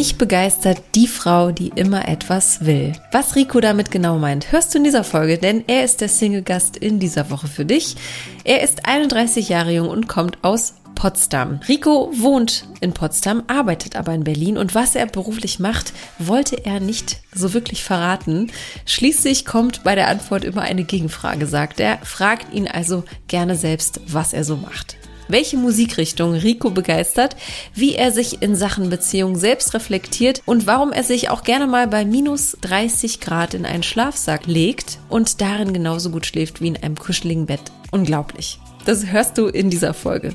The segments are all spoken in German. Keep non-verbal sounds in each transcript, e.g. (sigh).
Mich begeistert die Frau, die immer etwas will. Was Rico damit genau meint, hörst du in dieser Folge, denn er ist der Single-Gast in dieser Woche für dich. Er ist 31 Jahre jung und kommt aus Potsdam. Rico wohnt in Potsdam, arbeitet aber in Berlin und was er beruflich macht, wollte er nicht so wirklich verraten. Schließlich kommt bei der Antwort immer eine Gegenfrage, sagt er. Fragt ihn also gerne selbst, was er so macht welche Musikrichtung Rico begeistert, wie er sich in Sachen Beziehung selbst reflektiert und warum er sich auch gerne mal bei minus 30 Grad in einen Schlafsack legt und darin genauso gut schläft wie in einem kuscheligen Bett. Unglaublich. Das hörst du in dieser Folge.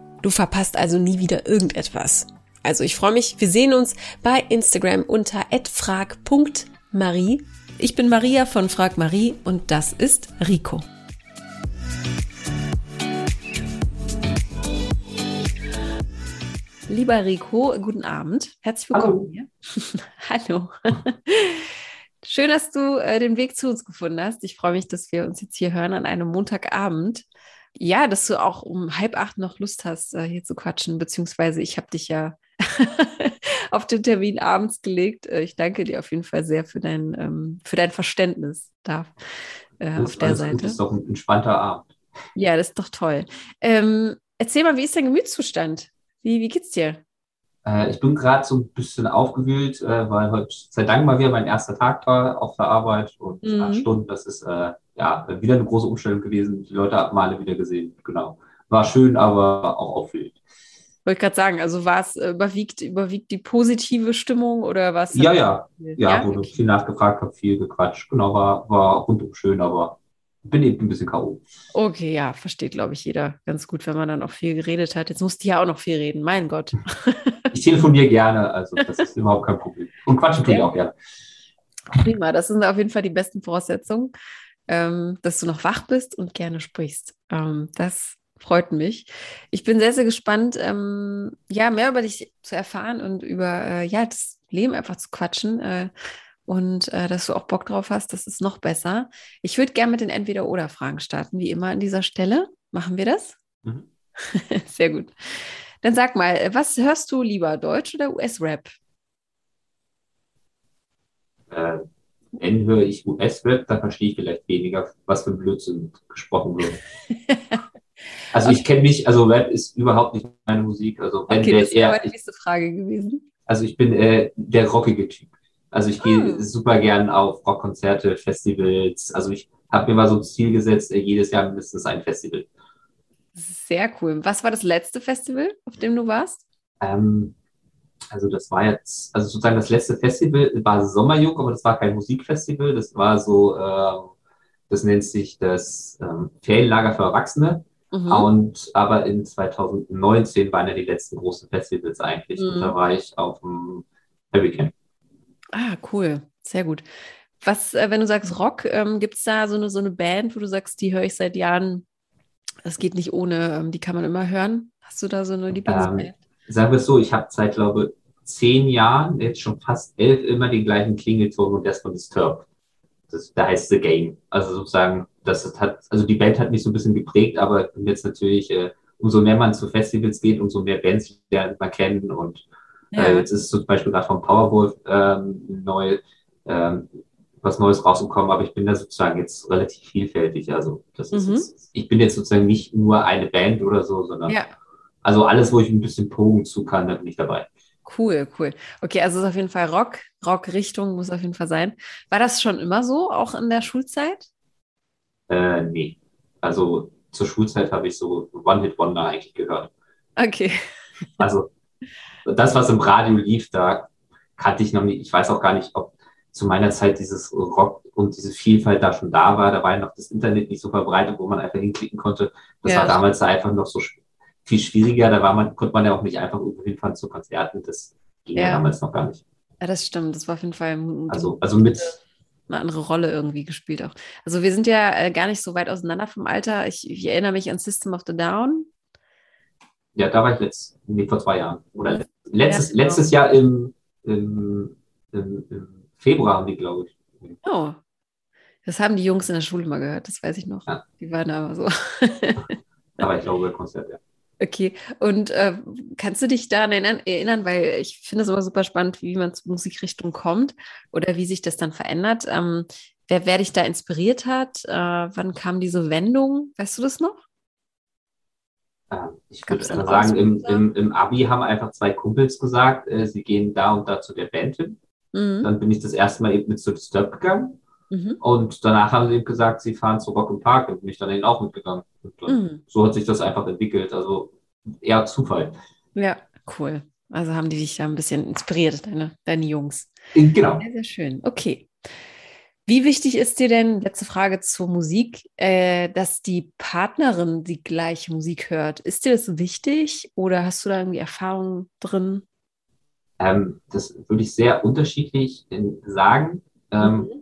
Du verpasst also nie wieder irgendetwas. Also ich freue mich, wir sehen uns bei Instagram unter frag.marie. Ich bin Maria von Frag Marie und das ist Rico. Lieber Rico, guten Abend. Herzlich willkommen hier. (laughs) Hallo. Schön, dass du äh, den Weg zu uns gefunden hast. Ich freue mich, dass wir uns jetzt hier hören an einem Montagabend ja, dass du auch um halb acht noch Lust hast, äh, hier zu quatschen, beziehungsweise ich habe dich ja (laughs) auf den Termin abends gelegt. Äh, ich danke dir auf jeden Fall sehr für dein, ähm, für dein Verständnis da äh, auf der Seite. Gut, das ist doch ein entspannter Abend. Ja, das ist doch toll. Ähm, erzähl mal, wie ist dein Gemütszustand? Wie, wie geht's dir? Ich bin gerade so ein bisschen aufgewühlt, weil heute sei Dank mal wieder mein erster Tag war auf der Arbeit und mhm. acht Stunden, das ist äh, ja, wieder eine große Umstellung gewesen. Die Leute haben alle wieder gesehen. Genau. War schön, aber auch aufwühlend. Wollte gerade sagen, also war es äh, überwiegt, überwiegt die positive Stimmung oder was? Ja, ja, ja, ja, wurde okay. viel nachgefragt, habe viel gequatscht. Genau, war, war rundum schön, aber bin eben ein bisschen K.O. Okay, ja, versteht, glaube ich, jeder ganz gut, wenn man dann auch viel geredet hat. Jetzt musste ja auch noch viel reden, mein Gott. (laughs) Ich telefoniere gerne, also das ist überhaupt kein Problem. Und quatschen tue ich auch gerne. Prima, das sind auf jeden Fall die besten Voraussetzungen ähm, dass du noch wach bist und gerne sprichst. Ähm, das freut mich. Ich bin sehr, sehr gespannt, ähm, ja, mehr über dich zu erfahren und über äh, ja, das Leben einfach zu quatschen. Äh, und äh, dass du auch Bock drauf hast, das ist noch besser. Ich würde gerne mit den Entweder-Oder-Fragen starten, wie immer an dieser Stelle. Machen wir das? Mhm. (laughs) Sehr gut. Dann sag mal, was hörst du lieber, Deutsch oder US-Rap? Äh, wenn höre ich US-Rap, dann verstehe ich vielleicht weniger, was für ein Blödsinn gesprochen wird. (laughs) also okay. ich kenne mich, also Rap ist überhaupt nicht meine Musik. Also wenn okay, das wäre meine nächste Frage gewesen. Also ich bin äh, der rockige Typ. Also ich gehe oh. super gern auf Rockkonzerte, Festivals. Also ich habe mir mal so ein Ziel gesetzt, äh, jedes Jahr mindestens ein Festival. Sehr cool. Was war das letzte Festival, auf dem du warst? Ähm, also das war jetzt, also sozusagen das letzte Festival war Sommerjuk, aber das war kein Musikfestival, das war so, äh, das nennt sich das ähm, Ferienlager für Erwachsene. Mhm. Und aber in 2019 waren ja die letzten großen Festivals eigentlich. Mhm. Und da war ich auf dem Hurricane. Ah, cool. Sehr gut. Was, äh, wenn du sagst Rock, ähm, gibt es da so eine, so eine Band, wo du sagst, die höre ich seit Jahren, das geht nicht ohne, ähm, die kann man immer hören? Hast du da so eine Lieblingsband? Ähm, sagen wir es so, ich habe seit, glaube zehn Jahren, jetzt schon fast elf, immer den gleichen Klingelton und das von Disturbed. Das, da heißt The Game. Also sozusagen, das hat, also die Band hat mich so ein bisschen geprägt, aber jetzt natürlich, äh, umso mehr man zu Festivals geht, umso mehr Bands lernt man kennen und äh, ja. äh, jetzt ist zum Beispiel gerade vom Powerwolf ähm, neu, ähm, was Neues rausgekommen, aber ich bin da sozusagen jetzt relativ vielfältig. Also das ist mhm. jetzt, ich bin jetzt sozusagen nicht nur eine Band oder so, sondern ja. Also alles, wo ich ein bisschen Pogen zu kann, da bin ich dabei. Cool, cool. Okay, also ist auf jeden Fall Rock. Rock-Richtung muss auf jeden Fall sein. War das schon immer so, auch in der Schulzeit? Äh, nee. Also zur Schulzeit habe ich so One-Hit-Wonder eigentlich gehört. Okay. Also das, was im Radio lief, da kannte ich noch nicht. Ich weiß auch gar nicht, ob zu meiner Zeit dieses Rock und diese Vielfalt da schon da war. Da war ja noch das Internet nicht so verbreitet, wo man einfach hinklicken konnte. Das ja. war damals einfach noch so viel schwieriger. Da war man, konnte man ja auch nicht einfach irgendwo hinfahren zu Konzerten. Das ging ja, ja damals noch gar nicht. Ja, das stimmt. Das war auf jeden Fall also, also mit eine andere Rolle irgendwie gespielt auch. Also wir sind ja äh, gar nicht so weit auseinander vom Alter. Ich, ich, erinnere mich an System of the Down. Ja, da war ich letzt, nee, vor zwei Jahren. Oder letztes, ja, genau. letztes Jahr im, im, im, im Februar haben die, glaube ich. Oh. Das haben die Jungs in der Schule mal gehört, das weiß ich noch. Ja. Die waren aber so. (laughs) aber ich glaube, Konzert, ja. Okay, und äh, kannst du dich daran erinnern, weil ich finde es immer super spannend, wie man zur Musikrichtung kommt oder wie sich das dann verändert. Ähm, wer, wer dich da inspiriert hat, äh, wann kam diese Wendung? Weißt du das noch? Ich würde sagen, im, im, im Abi haben einfach zwei Kumpels gesagt, äh, sie gehen da und da zu der Band hin. Mhm. Dann bin ich das erste Mal eben mit zu Disturb gegangen. Mhm. Und danach haben sie eben gesagt, sie fahren zu Rock im Park und bin ich dann eben auch mitgegangen. Mhm. so hat sich das einfach entwickelt. Also eher Zufall. Ja, cool. Also haben die dich da ein bisschen inspiriert, deine, deine Jungs. Genau. Sehr, sehr schön. Okay. Wie wichtig ist dir denn, letzte Frage zur Musik, äh, dass die Partnerin die gleiche Musik hört? Ist dir das wichtig oder hast du da irgendwie Erfahrungen drin? Ähm, das würde ich sehr unterschiedlich sagen. Ähm, mhm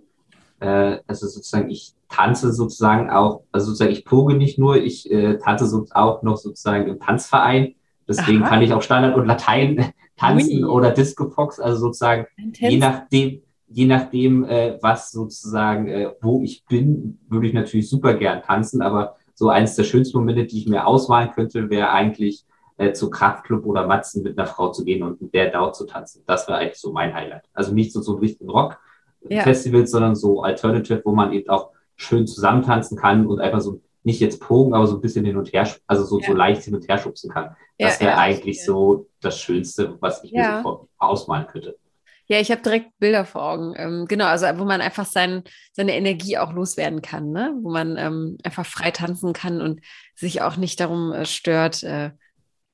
äh, also sozusagen, ich tanze sozusagen auch, also sozusagen, ich poge nicht nur, ich äh, tanze so auch noch sozusagen im Tanzverein. Deswegen Aha. kann ich auch Standard und Latein (laughs) tanzen Ui. oder Disco Fox, also sozusagen, je nachdem, je nachdem, äh, was sozusagen, äh, wo ich bin, würde ich natürlich super gern tanzen, aber so eines der schönsten Momente, die ich mir ausmalen könnte, wäre eigentlich äh, zu Kraftclub oder Matzen mit einer Frau zu gehen und mit der dort zu tanzen. Das wäre eigentlich so mein Highlight. Also nicht so, so einen richtigen Rock, ja. Festivals, sondern so Alternative, wo man eben auch schön zusammentanzen kann und einfach so nicht jetzt pogen, aber so ein bisschen hin und her, also so, ja. so leicht hin und her schubsen kann. Das wäre eigentlich so das Schönste, was ich mir so ausmalen könnte. Ja, ich habe direkt Bilder vor Augen. Ähm, genau, also wo man einfach sein, seine Energie auch loswerden kann, ne? wo man ähm, einfach frei tanzen kann und sich auch nicht darum äh, stört, äh,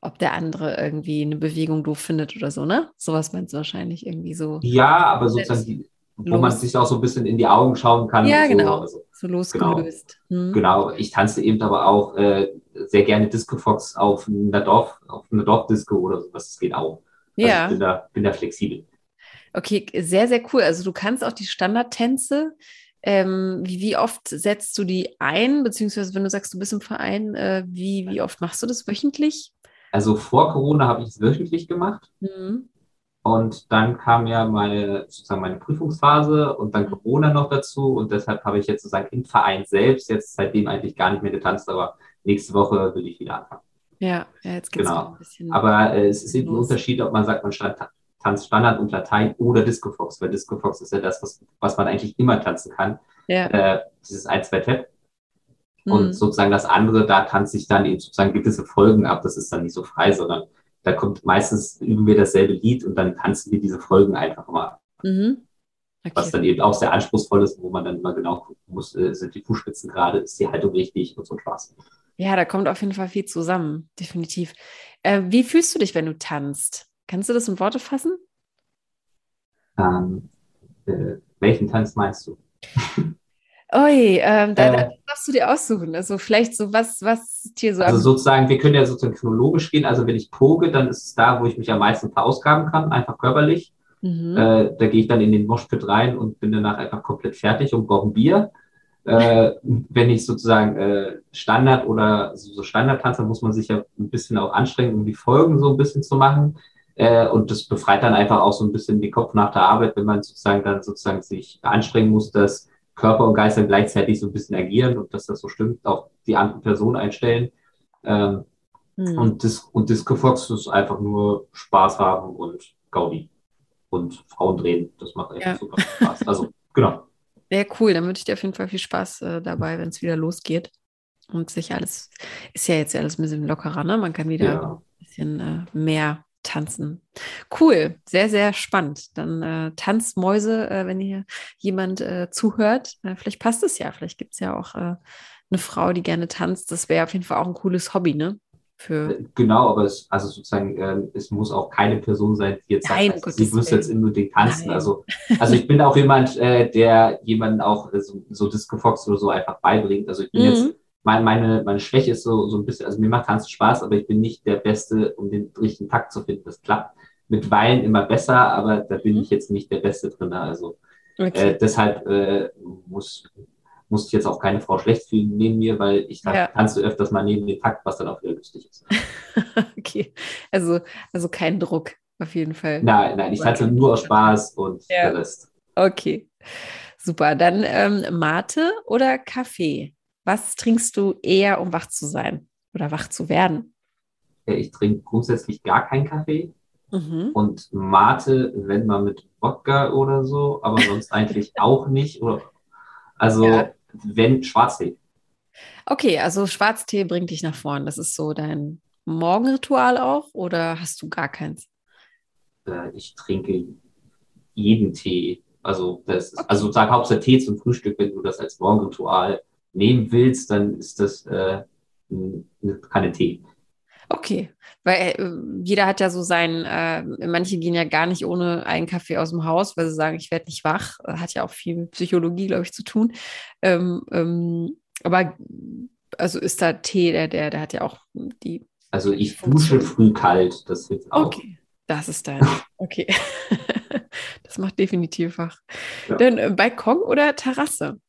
ob der andere irgendwie eine Bewegung doof findet oder so, ne? Sowas meinst du wahrscheinlich irgendwie so. Ja, aber sozusagen die, wo Los. man sich auch so ein bisschen in die Augen schauen kann. Ja, genau. Also, so losgelöst. Genau. Hm. genau. Ich tanze eben aber auch äh, sehr gerne Disco Fox auf einer Dorf, auf einer Dorfdisco oder sowas. Das geht auch. Also ja. ich bin da, bin da flexibel. Okay, sehr, sehr cool. Also du kannst auch die Standardtänze. Ähm, wie, wie, oft setzt du die ein? Beziehungsweise wenn du sagst, du bist im Verein, äh, wie, wie oft machst du das wöchentlich? Also vor Corona habe ich es wöchentlich gemacht. Mhm. Und dann kam ja meine, sozusagen meine Prüfungsphase und dann Corona noch dazu. Und deshalb habe ich jetzt sozusagen im Verein selbst jetzt seitdem eigentlich gar nicht mehr getanzt, aber nächste Woche will ich wieder anfangen. Ja, ja jetzt geht's genau. ein bisschen. Aber äh, es ist eben ein Unterschied, ob man sagt, man tanzt Standard und Latein oder Disco Fox, weil Disco Fox ist ja das, was, was man eigentlich immer tanzen kann. Ja. Äh, dieses 1, 2, Tap. Und mhm. sozusagen das andere, da tanze ich dann eben sozusagen gewisse Folgen ab. Das ist dann nicht so frei, sondern da kommt meistens, üben wir dasselbe Lied und dann tanzen wir diese Folgen einfach mal. Mhm. Okay. Was dann eben auch sehr anspruchsvoll ist, wo man dann immer genau gucken muss, äh, sind die Fußspitzen gerade, ist die Haltung richtig und so Spaß. Ja, da kommt auf jeden Fall viel zusammen, definitiv. Äh, wie fühlst du dich, wenn du tanzt? Kannst du das in Worte fassen? Ähm, äh, welchen Tanz meinst du? (laughs) Ui, ähm, da, äh, darfst du dir aussuchen. Also vielleicht so was, was dir so. Also sozusagen, wir können ja sozusagen chronologisch gehen. Also wenn ich poge, dann ist es da, wo ich mich am meisten verausgaben kann, einfach körperlich. Mhm. Äh, da gehe ich dann in den Moshpit rein und bin danach einfach komplett fertig und brauche ein Bier. Äh, wenn ich sozusagen äh, Standard oder so, so Standard tanze, muss man sich ja ein bisschen auch anstrengen, um die Folgen so ein bisschen zu machen. Äh, und das befreit dann einfach auch so ein bisschen den Kopf nach der Arbeit, wenn man sozusagen dann sozusagen sich anstrengen muss, dass Körper und Geist dann gleichzeitig so ein bisschen agieren und dass das so stimmt, auch die andere Person einstellen. Ähm, mhm. Und, Dis und Disco Fox ist einfach nur Spaß haben und Gaudi. Und Frauen drehen, das macht einfach ja. super Spaß. Also, genau. Ja, cool. Dann wünsche ich dir auf jeden Fall viel Spaß äh, dabei, wenn es wieder losgeht. Und sich alles, ist ja jetzt alles ein bisschen lockerer, ne? Man kann wieder ja. ein bisschen äh, mehr tanzen. Cool, sehr, sehr spannend. Dann äh, Tanzmäuse, äh, wenn hier jemand äh, zuhört. Äh, vielleicht passt es ja. Vielleicht gibt es ja auch äh, eine Frau, die gerne tanzt. Das wäre auf jeden Fall auch ein cooles Hobby, ne? Für äh, genau, aber es, also sozusagen, ähm, es muss auch keine Person sein, die jetzt Nein, sagt, also, sie muss jetzt unbedingt tanzen. Also, (laughs) also ich bin auch jemand, der jemanden auch so, so Disco Fox oder so einfach beibringt. Also ich bin mhm. jetzt meine, meine, meine Schwäche ist so, so ein bisschen, also mir macht Tanzen Spaß, aber ich bin nicht der Beste, um den richtigen Takt zu finden. Das klappt. Mit Wein immer besser, aber da bin mhm. ich jetzt nicht der Beste drin. Also okay. äh, deshalb äh, muss, muss ich jetzt auch keine Frau schlecht fühlen neben mir, weil ich ja. tanze öfters mal neben den Takt, was dann auch wieder lustig ist. (laughs) okay, also, also kein Druck auf jeden Fall. Nein, nein, ich tanze nur aus Spaß und ja. der Rest. Okay, super. Dann ähm, Mate oder Kaffee? Was trinkst du eher, um wach zu sein oder wach zu werden? Ich trinke grundsätzlich gar keinen Kaffee. Mhm. Und Mate, wenn mal mit Wodka oder so, aber sonst eigentlich (laughs) auch nicht. Oder, also ja. wenn Schwarztee. Okay, also Schwarztee bringt dich nach vorn. Das ist so dein Morgenritual auch oder hast du gar keins? Äh, ich trinke jeden Tee. Also, das ist, also sozusagen hauptsächlich Tee zum Frühstück, wenn du das als Morgenritual nehmen willst, dann ist das äh, keine Tee. Okay, weil äh, jeder hat ja so sein, äh, manche gehen ja gar nicht ohne einen Kaffee aus dem Haus, weil sie sagen, ich werde nicht wach. Hat ja auch viel mit Psychologie, glaube ich, zu tun. Ähm, ähm, aber also ist da Tee, der, der, der hat ja auch die. Also ich dusche früh kalt, das hilft auch. Okay, das ist dein. Okay. (laughs) das macht definitiv wach. Ja. Dann äh, Balkon oder Terrasse?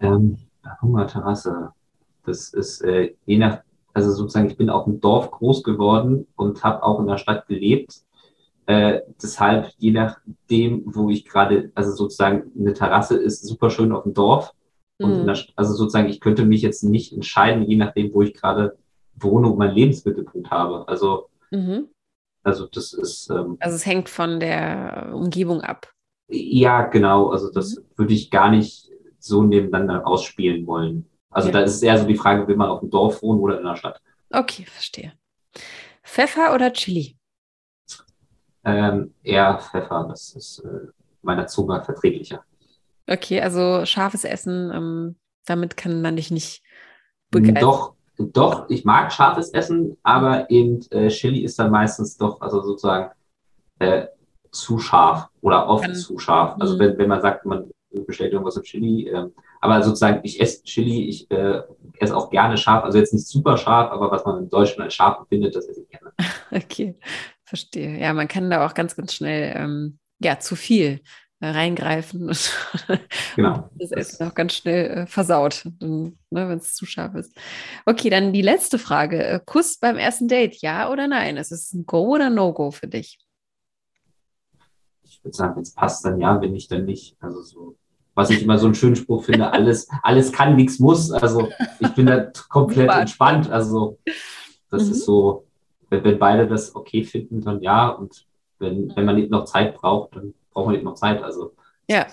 Ähm, Balkon oder Terrasse? Das ist äh, je nach, also sozusagen, ich bin auf dem Dorf groß geworden und habe auch in der Stadt gelebt. Äh, deshalb, je nachdem, wo ich gerade, also sozusagen eine Terrasse ist super schön auf dem Dorf. Und mhm. der, also sozusagen, ich könnte mich jetzt nicht entscheiden, je nachdem, wo ich gerade wohne und meinen Lebensmittelpunkt habe. Also, mhm. also das ist. Ähm, also es hängt von der Umgebung ab. Ja, genau. Also das mhm. würde ich gar nicht so nebeneinander ausspielen wollen. Also ja. da ist eher so die Frage, will man auf dem Dorf wohnen oder in der Stadt? Okay, verstehe. Pfeffer oder Chili? Ähm, eher Pfeffer, das ist äh, meiner Zunge verträglicher. Okay, also scharfes Essen, ähm, damit kann man dich nicht begeistern. Doch, doch, ich mag scharfes Essen, aber eben äh, Chili ist dann meistens doch, also sozusagen äh, zu scharf oder oft kann, zu scharf. Also mhm. wenn, wenn man sagt, man bestellt irgendwas mit Chili. Äh, aber sozusagen, ich esse Chili, ich äh, esse auch gerne scharf, also jetzt nicht super scharf, aber was man in Deutschland als scharf empfindet, das esse ich gerne. (laughs) Okay, verstehe. Ja, man kann da auch ganz, ganz schnell, ähm, ja, zu viel äh, reingreifen und (laughs) genau. das Essen auch ganz schnell äh, versaut, ne, wenn es zu scharf ist. Okay, dann die letzte Frage. Äh, Kuss beim ersten Date, ja oder nein? Ist es ein Go oder No-Go für dich? Ich würde sagen, wenn es passt, dann ja, wenn nicht, dann nicht. Also so was ich immer so einen schönen Spruch finde, alles, alles kann, nichts muss. Also ich bin da komplett entspannt. Also das mhm. ist so, wenn, wenn, beide das okay finden, dann ja. Und wenn, wenn man eben noch Zeit braucht, dann braucht man eben noch Zeit. Also ja.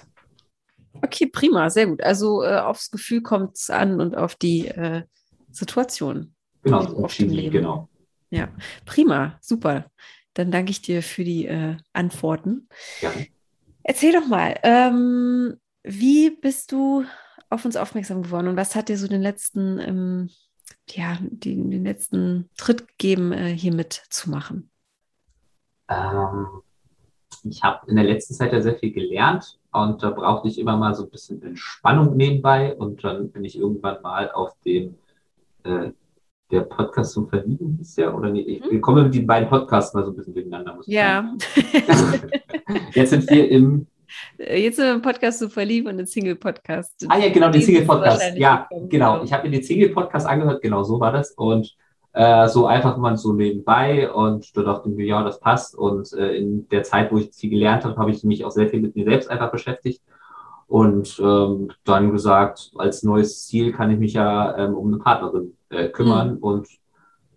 Okay, prima, sehr gut. Also äh, aufs Gefühl kommt es an und auf die äh, Situation. Genau, auf dem Leben. genau. Ja, prima, super. Dann danke ich dir für die äh, Antworten. Ja. Erzähl doch mal, ähm, wie bist du auf uns aufmerksam geworden und was hat dir so den letzten, ähm, ja, die, den letzten Tritt gegeben, äh, hier mitzumachen? Ähm, ich habe in der letzten Zeit ja sehr viel gelernt und da brauchte ich immer mal so ein bisschen Entspannung nebenbei und dann bin ich irgendwann mal auf dem äh, der Podcast zum Verlieben hieß ja, oder nee, ich hm? komme mit den beiden Podcasts mal so ein bisschen durcheinander. Muss ja. (laughs) (laughs) Jetzt sind wir im jetzt sind wir im Podcast so verliebt und den Single-Podcast. Ah ja, genau, den Single-Podcast. Ja, genau. genau. Ich habe mir den Single-Podcast angehört, genau so war das. Und äh, so einfach mal so nebenbei und da dachte ich mir, ja, das passt. Und äh, in der Zeit, wo ich viel gelernt habe, habe ich mich auch sehr viel mit mir selbst einfach beschäftigt. Und ähm, dann gesagt, als neues Ziel kann ich mich ja ähm, um eine Partnerin äh, kümmern. Mhm. Und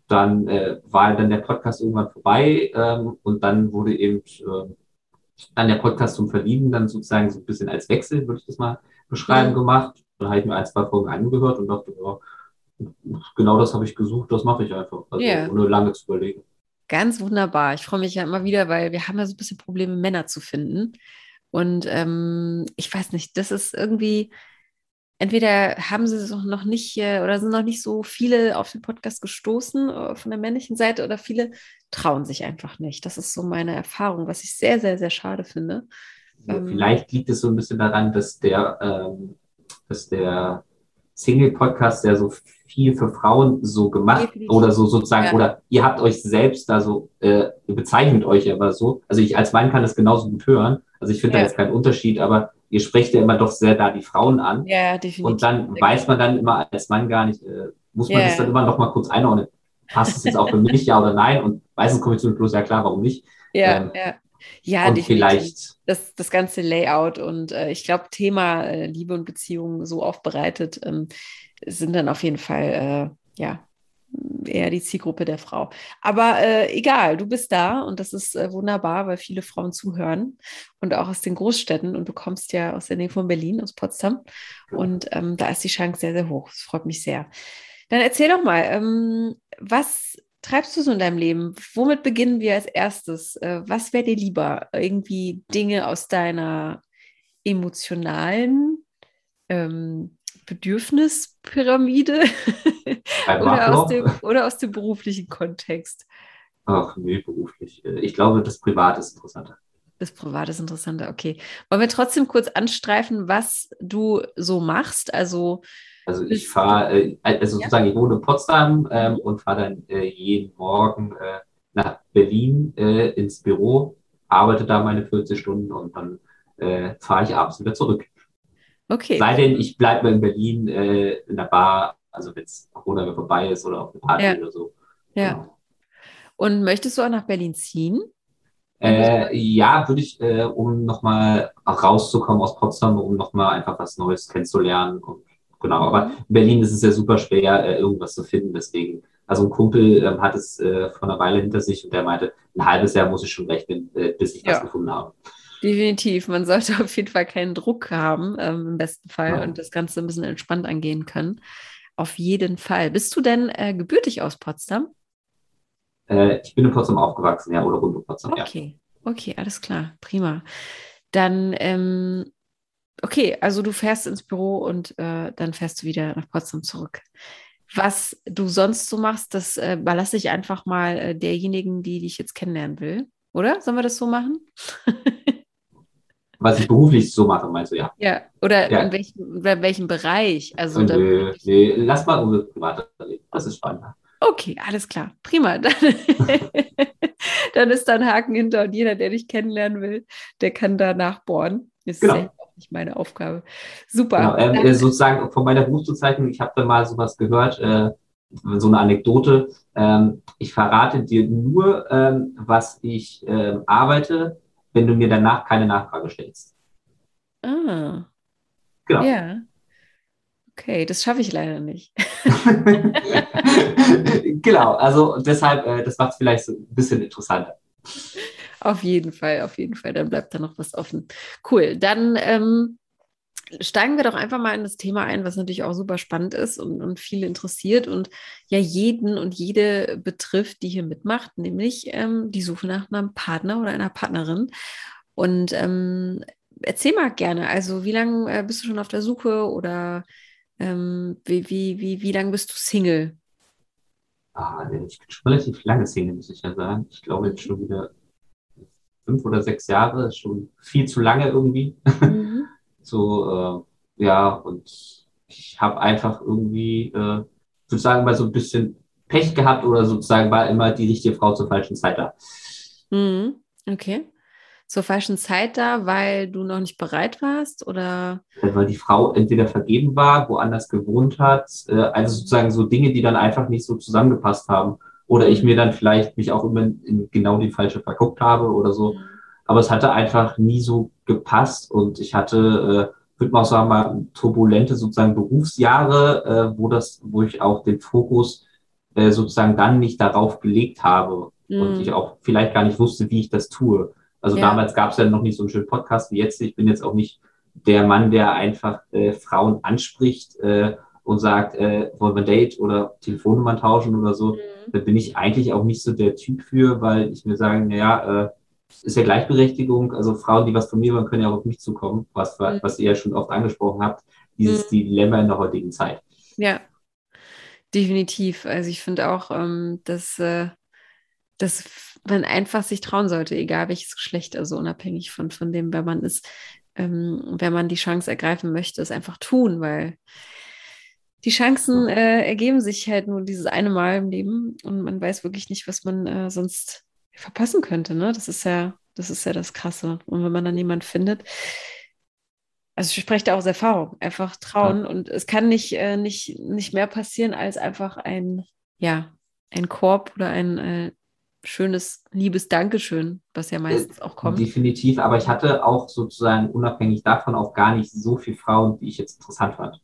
dann äh, war dann der Podcast irgendwann vorbei ähm, und dann wurde eben äh, dann der Podcast zum Verlieben dann sozusagen so ein bisschen als Wechsel, würde ich das mal beschreiben, mhm. gemacht. Dann habe ich mir ein, zwei Folgen angehört und dachte, ja, genau das habe ich gesucht, das mache ich einfach. Also yeah. ohne lange zu überlegen. Ganz wunderbar. Ich freue mich ja immer wieder, weil wir haben ja so ein bisschen Probleme, Männer zu finden. Und ähm, ich weiß nicht, das ist irgendwie, entweder haben sie es noch nicht äh, oder sind noch nicht so viele auf den Podcast gestoßen äh, von der männlichen Seite oder viele trauen sich einfach nicht. Das ist so meine Erfahrung, was ich sehr, sehr, sehr schade finde. Ähm, vielleicht liegt es so ein bisschen daran, dass der, ähm, dass der Single-Podcast, der so viel für Frauen so gemacht Definitiv. oder so sozusagen, ja. oder ihr habt euch selbst da so, äh, bezeichnet euch aber so. Also ich als Mann kann das genauso gut hören. Also ich finde ja. da jetzt keinen Unterschied, aber ihr sprecht ja immer doch sehr da die Frauen an. Ja, definitiv. Und dann weiß man dann immer als Mann gar nicht, äh, muss man ja. das dann immer noch mal kurz einordnen. Passt es jetzt auch für mich, ja oder nein? Und meistens komme ich zu dem Schluss, ja klar, warum nicht? Ja, ähm, ja. Ja, und vielleicht das, das ganze Layout und äh, ich glaube, Thema äh, Liebe und Beziehung so aufbereitet ähm, sind dann auf jeden Fall äh, ja eher die Zielgruppe der Frau. Aber äh, egal, du bist da und das ist äh, wunderbar, weil viele Frauen zuhören und auch aus den Großstädten und du kommst ja aus der Nähe von Berlin, aus Potsdam und ähm, da ist die Chance sehr, sehr hoch. Das freut mich sehr. Dann erzähl doch mal, ähm, was treibst du so in deinem Leben? Womit beginnen wir als erstes? Äh, was wäre dir lieber? Irgendwie Dinge aus deiner emotionalen ähm, Bedürfnispyramide (laughs) oder, aus dem, oder aus dem beruflichen Kontext? Ach nee, beruflich. Ich glaube, das Private ist interessanter. Das Private ist interessanter, okay. Wollen wir trotzdem kurz anstreifen, was du so machst? Also also ich fahre, äh, also sozusagen, ich wohne in Potsdam ähm, und fahre dann äh, jeden Morgen äh, nach Berlin äh, ins Büro, arbeite da meine 40 Stunden und dann äh, fahre ich abends wieder zurück. Okay. Sei denn, ich bleibe in Berlin äh, in der Bar, also wenn es Corona vorbei ist oder auf eine Party ja. oder so. Ja. Genau. Und möchtest du auch nach Berlin ziehen? Äh, ja, würde ich, äh, um nochmal rauszukommen aus Potsdam, um nochmal einfach was Neues kennenzulernen und genau. Aber in Berlin ist es ja super schwer, äh, irgendwas zu finden. Deswegen, also ein Kumpel ähm, hat es äh, vor einer Weile hinter sich und der meinte, ein halbes Jahr muss ich schon rechnen, äh, bis ich ja. was gefunden habe. Definitiv. Man sollte (laughs) auf jeden Fall keinen Druck haben, ähm, im besten Fall, ja. und das Ganze ein bisschen entspannt angehen können. Auf jeden Fall. Bist du denn äh, gebürtig aus Potsdam? Äh, ich bin in Potsdam aufgewachsen, ja, oder rund um Potsdam. Okay, ja. okay, alles klar, prima. Dann ähm, okay, also du fährst ins Büro und äh, dann fährst du wieder nach Potsdam zurück. Was du sonst so machst, das äh, überlasse ich einfach mal äh, derjenigen, die dich jetzt kennenlernen will. Oder? Sollen wir das so machen? (laughs) Was ich beruflich so mache, meinst du, ja? Ja, oder ja. In, welchem, in welchem Bereich? Also, nee, nee, lass mal unsere private reden. Das ist spannender. Okay, alles klar. Prima. Dann, (laughs) dann ist da ein Haken hinter und jeder, der dich kennenlernen will, der kann da nachbohren. Ist genau. sehr nicht meine Aufgabe. Super. Genau, ähm, sozusagen von meiner Berufsbezeichnung, ich habe da mal sowas gehört, äh, so eine Anekdote. Ähm, ich verrate dir nur, ähm, was ich ähm, arbeite, wenn du mir danach keine Nachfrage stellst. Ah. Genau. Ja. Okay, das schaffe ich leider nicht. (laughs) (laughs) genau, also deshalb, äh, das macht es vielleicht so ein bisschen interessanter. Auf jeden Fall, auf jeden Fall. Dann bleibt da noch was offen. Cool. Dann ähm, steigen wir doch einfach mal in das Thema ein, was natürlich auch super spannend ist und, und viele interessiert und ja jeden und jede betrifft, die hier mitmacht, nämlich ähm, die Suche nach einem Partner oder einer Partnerin. Und ähm, erzähl mal gerne, also wie lange äh, bist du schon auf der Suche oder ähm, wie, wie, wie, wie lange bist du Single? Ah, ich bin schon relativ lange Single, muss ich ja sagen. Ich glaube jetzt schon wieder fünf oder sechs Jahre, schon viel zu lange irgendwie. Mhm. (laughs) so, äh, ja, und ich habe einfach irgendwie, äh, sozusagen mal so ein bisschen Pech gehabt oder sozusagen war immer die richtige Frau zur falschen Zeit da. Mhm. Okay. Zur falschen Zeit da, weil du noch nicht bereit warst oder? Weil die Frau entweder vergeben war, woanders gewohnt hat, äh, also sozusagen so Dinge, die dann einfach nicht so zusammengepasst haben oder ich mir dann vielleicht mich auch immer in genau die falsche verguckt habe oder so. Aber es hatte einfach nie so gepasst und ich hatte, äh, würde man auch sagen, mal turbulente sozusagen Berufsjahre, äh, wo das, wo ich auch den Fokus äh, sozusagen dann nicht darauf gelegt habe mhm. und ich auch vielleicht gar nicht wusste, wie ich das tue. Also ja. damals gab es ja noch nicht so einen schönen Podcast wie jetzt. Ich bin jetzt auch nicht der Mann, der einfach äh, Frauen anspricht äh, und sagt, äh, wollen wir Date oder Telefonnummern tauschen oder so. Mhm da bin ich eigentlich auch nicht so der Typ für, weil ich mir sage, naja, äh, ist ja Gleichberechtigung, also Frauen, die was von mir wollen, können ja auch auf mich zukommen, was, mhm. was ihr ja schon oft angesprochen habt, dieses mhm. Dilemma in der heutigen Zeit. Ja, definitiv. Also ich finde auch, ähm, dass, äh, dass man einfach sich trauen sollte, egal welches Geschlecht, also unabhängig von, von dem, wer man ist, ähm, wenn man die Chance ergreifen möchte, es einfach tun, weil die Chancen äh, ergeben sich halt nur dieses eine Mal im Leben und man weiß wirklich nicht, was man äh, sonst verpassen könnte. Ne? Das ist ja, das ist ja das Krasse. Und wenn man dann jemand findet, also ich spreche da aus Erfahrung, einfach trauen ja. und es kann nicht, äh, nicht, nicht mehr passieren als einfach ein, ja, ein Korb oder ein äh, schönes, liebes Dankeschön, was ja meistens auch kommt. Definitiv, aber ich hatte auch sozusagen unabhängig davon auch gar nicht so viele Frauen, die ich jetzt interessant fand.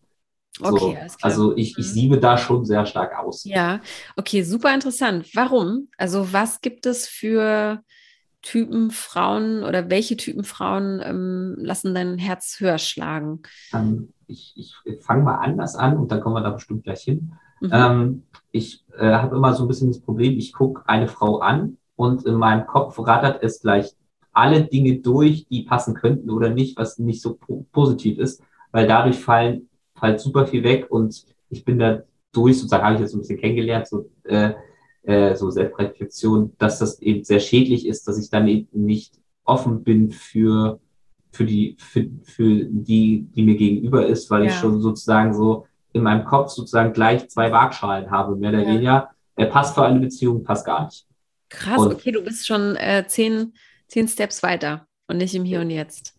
So, okay, also ich, ich mhm. siebe da schon sehr stark aus. Ja, okay, super interessant. Warum? Also was gibt es für Typen Frauen oder welche Typen Frauen ähm, lassen dein Herz höher schlagen? Ähm, ich ich fange mal anders an und dann kommen wir da bestimmt gleich hin. Mhm. Ähm, ich äh, habe immer so ein bisschen das Problem, ich gucke eine Frau an und in meinem Kopf rattert es gleich alle Dinge durch, die passen könnten oder nicht, was nicht so po positiv ist, weil dadurch fallen fällt super viel weg und ich bin da durch, sozusagen habe ich jetzt so ein bisschen kennengelernt, so, äh, äh, so Selbstreflexion, dass das eben sehr schädlich ist, dass ich dann eben nicht offen bin für, für die, für, für die, die mir gegenüber ist, weil ja. ich schon sozusagen so in meinem Kopf sozusagen gleich zwei Waagschalen habe, mehr oder ja. weniger. Er passt für eine Beziehung, passt gar nicht. Krass, und, okay, du bist schon äh, zehn, zehn Steps weiter und nicht im Hier und Jetzt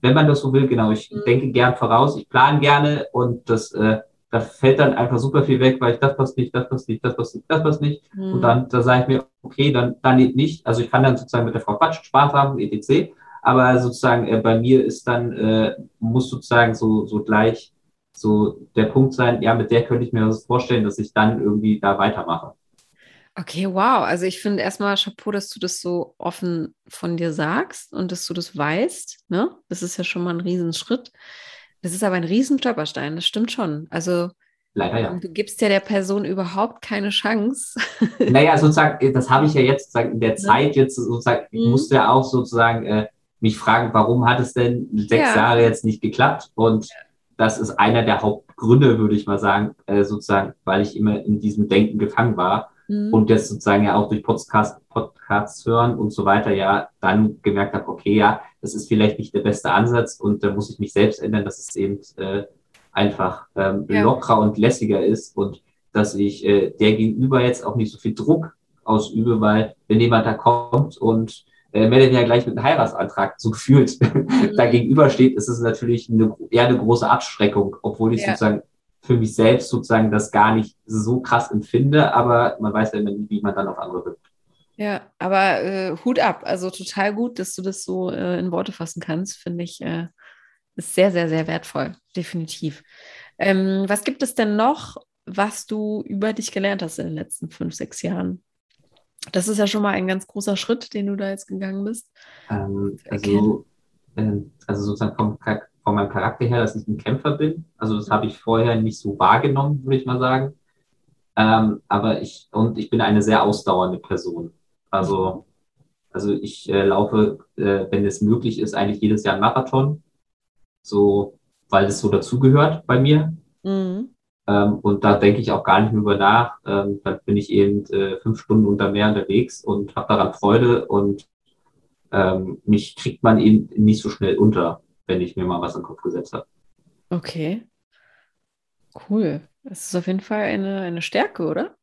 wenn man das so will, genau, ich mhm. denke gern voraus, ich plane gerne und das, äh, da fällt dann einfach super viel weg, weil ich das passt nicht, das passt nicht, das passt nicht, das passt nicht. Mhm. Und dann, da sage ich mir, okay, dann, dann nicht. Also ich kann dann sozusagen mit der Frau quatschen, Spaß haben, etc. Aber sozusagen äh, bei mir ist dann, äh, muss sozusagen so, so gleich so der Punkt sein, ja, mit der könnte ich mir das vorstellen, dass ich dann irgendwie da weitermache. Okay, wow. Also ich finde erstmal Chapeau, dass du das so offen von dir sagst und dass du das weißt. Ne? Das ist ja schon mal ein Riesenschritt. Das ist aber ein Riesenstolperstein, das stimmt schon. Also Leider ja. Du gibst ja der Person überhaupt keine Chance. (laughs) Naja, sozusagen, das habe ich ja jetzt sozusagen in der ne? Zeit jetzt sozusagen, ich mhm. musste ja auch sozusagen äh, mich fragen, warum hat es denn sechs ja. Jahre jetzt nicht geklappt? Und das ist einer der Hauptgründe, würde ich mal sagen, äh, sozusagen, weil ich immer in diesem Denken gefangen war mhm. und das sozusagen ja auch durch Podcast, Podcasts hören und so weiter ja dann gemerkt habe, okay, ja, das ist vielleicht nicht der beste Ansatz und da muss ich mich selbst ändern, dass es eben äh, einfach ähm, ja. lockerer und lässiger ist und dass ich äh, der gegenüber jetzt auch nicht so viel Druck ausübe, weil wenn jemand da kommt und äh, meldet ja gleich mit einem Heiratsantrag so (laughs) gefühlt mhm. da gegenübersteht, ist es natürlich eine, eher eine große Abschreckung, obwohl ich ja. sozusagen für mich selbst sozusagen das gar nicht so krass empfinde, aber man weiß ja immer nie, wie man dann auf andere wirkt. Ja, aber äh, Hut ab. Also total gut, dass du das so äh, in Worte fassen kannst, finde ich. Äh, ist sehr, sehr, sehr wertvoll, definitiv. Ähm, was gibt es denn noch, was du über dich gelernt hast in den letzten fünf, sechs Jahren? Das ist ja schon mal ein ganz großer Schritt, den du da jetzt gegangen bist. Ähm, also, ähm, also sozusagen vom von meinem Charakter her, dass ich ein Kämpfer bin. Also das habe ich vorher nicht so wahrgenommen, würde ich mal sagen. Ähm, aber ich, und ich bin eine sehr ausdauernde Person. Also, also ich äh, laufe, äh, wenn es möglich ist, eigentlich jedes Jahr einen Marathon. So, weil es so dazugehört bei mir. Mhm. Ähm, und da denke ich auch gar nicht mehr über nach. Ähm, da bin ich eben äh, fünf Stunden unter Meer unterwegs und habe daran Freude und ähm, mich kriegt man eben nicht so schnell unter wenn ich mir mal was in den Kopf gesetzt habe. Okay. Cool. Das ist auf jeden Fall eine, eine Stärke, oder?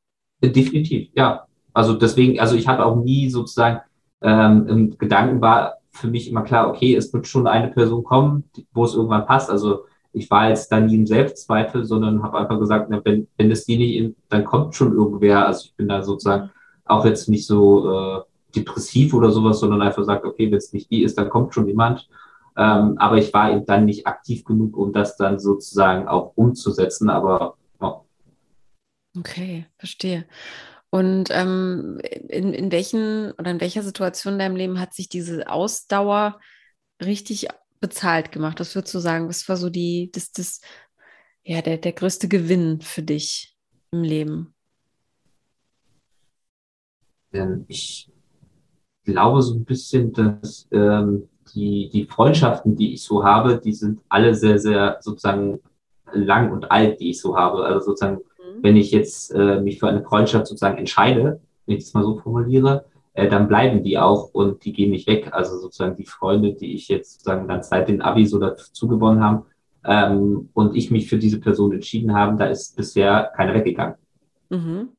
Definitiv, ja. Also deswegen, also ich habe auch nie sozusagen ähm, im Gedanken war für mich immer klar, okay, es wird schon eine Person kommen, wo es irgendwann passt. Also ich war jetzt da nie im Selbstzweifel, sondern habe einfach gesagt, na, wenn, wenn es die nicht, dann kommt schon irgendwer. Also ich bin da sozusagen auch jetzt nicht so äh, depressiv oder sowas, sondern einfach sagt, okay, wenn es nicht die ist, dann kommt schon jemand. Ähm, aber ich war eben dann nicht aktiv genug, um das dann sozusagen auch umzusetzen. Aber ja. Okay, verstehe. Und ähm, in, in welchen oder in welcher Situation in deinem Leben hat sich diese Ausdauer richtig bezahlt gemacht? Was würdest du sagen? Was war so die, das, das, ja, der, der größte Gewinn für dich im Leben? Ich glaube so ein bisschen, dass ähm, die, die Freundschaften, die ich so habe, die sind alle sehr, sehr sozusagen lang und alt, die ich so habe. Also sozusagen, mhm. wenn ich jetzt äh, mich für eine Freundschaft sozusagen entscheide, wenn ich das mal so formuliere, äh, dann bleiben die auch und die gehen nicht weg. Also sozusagen die Freunde, die ich jetzt sozusagen dann seit den Abi so dazu gewonnen haben, ähm, und ich mich für diese Person entschieden habe, da ist bisher keiner weggegangen. Mhm.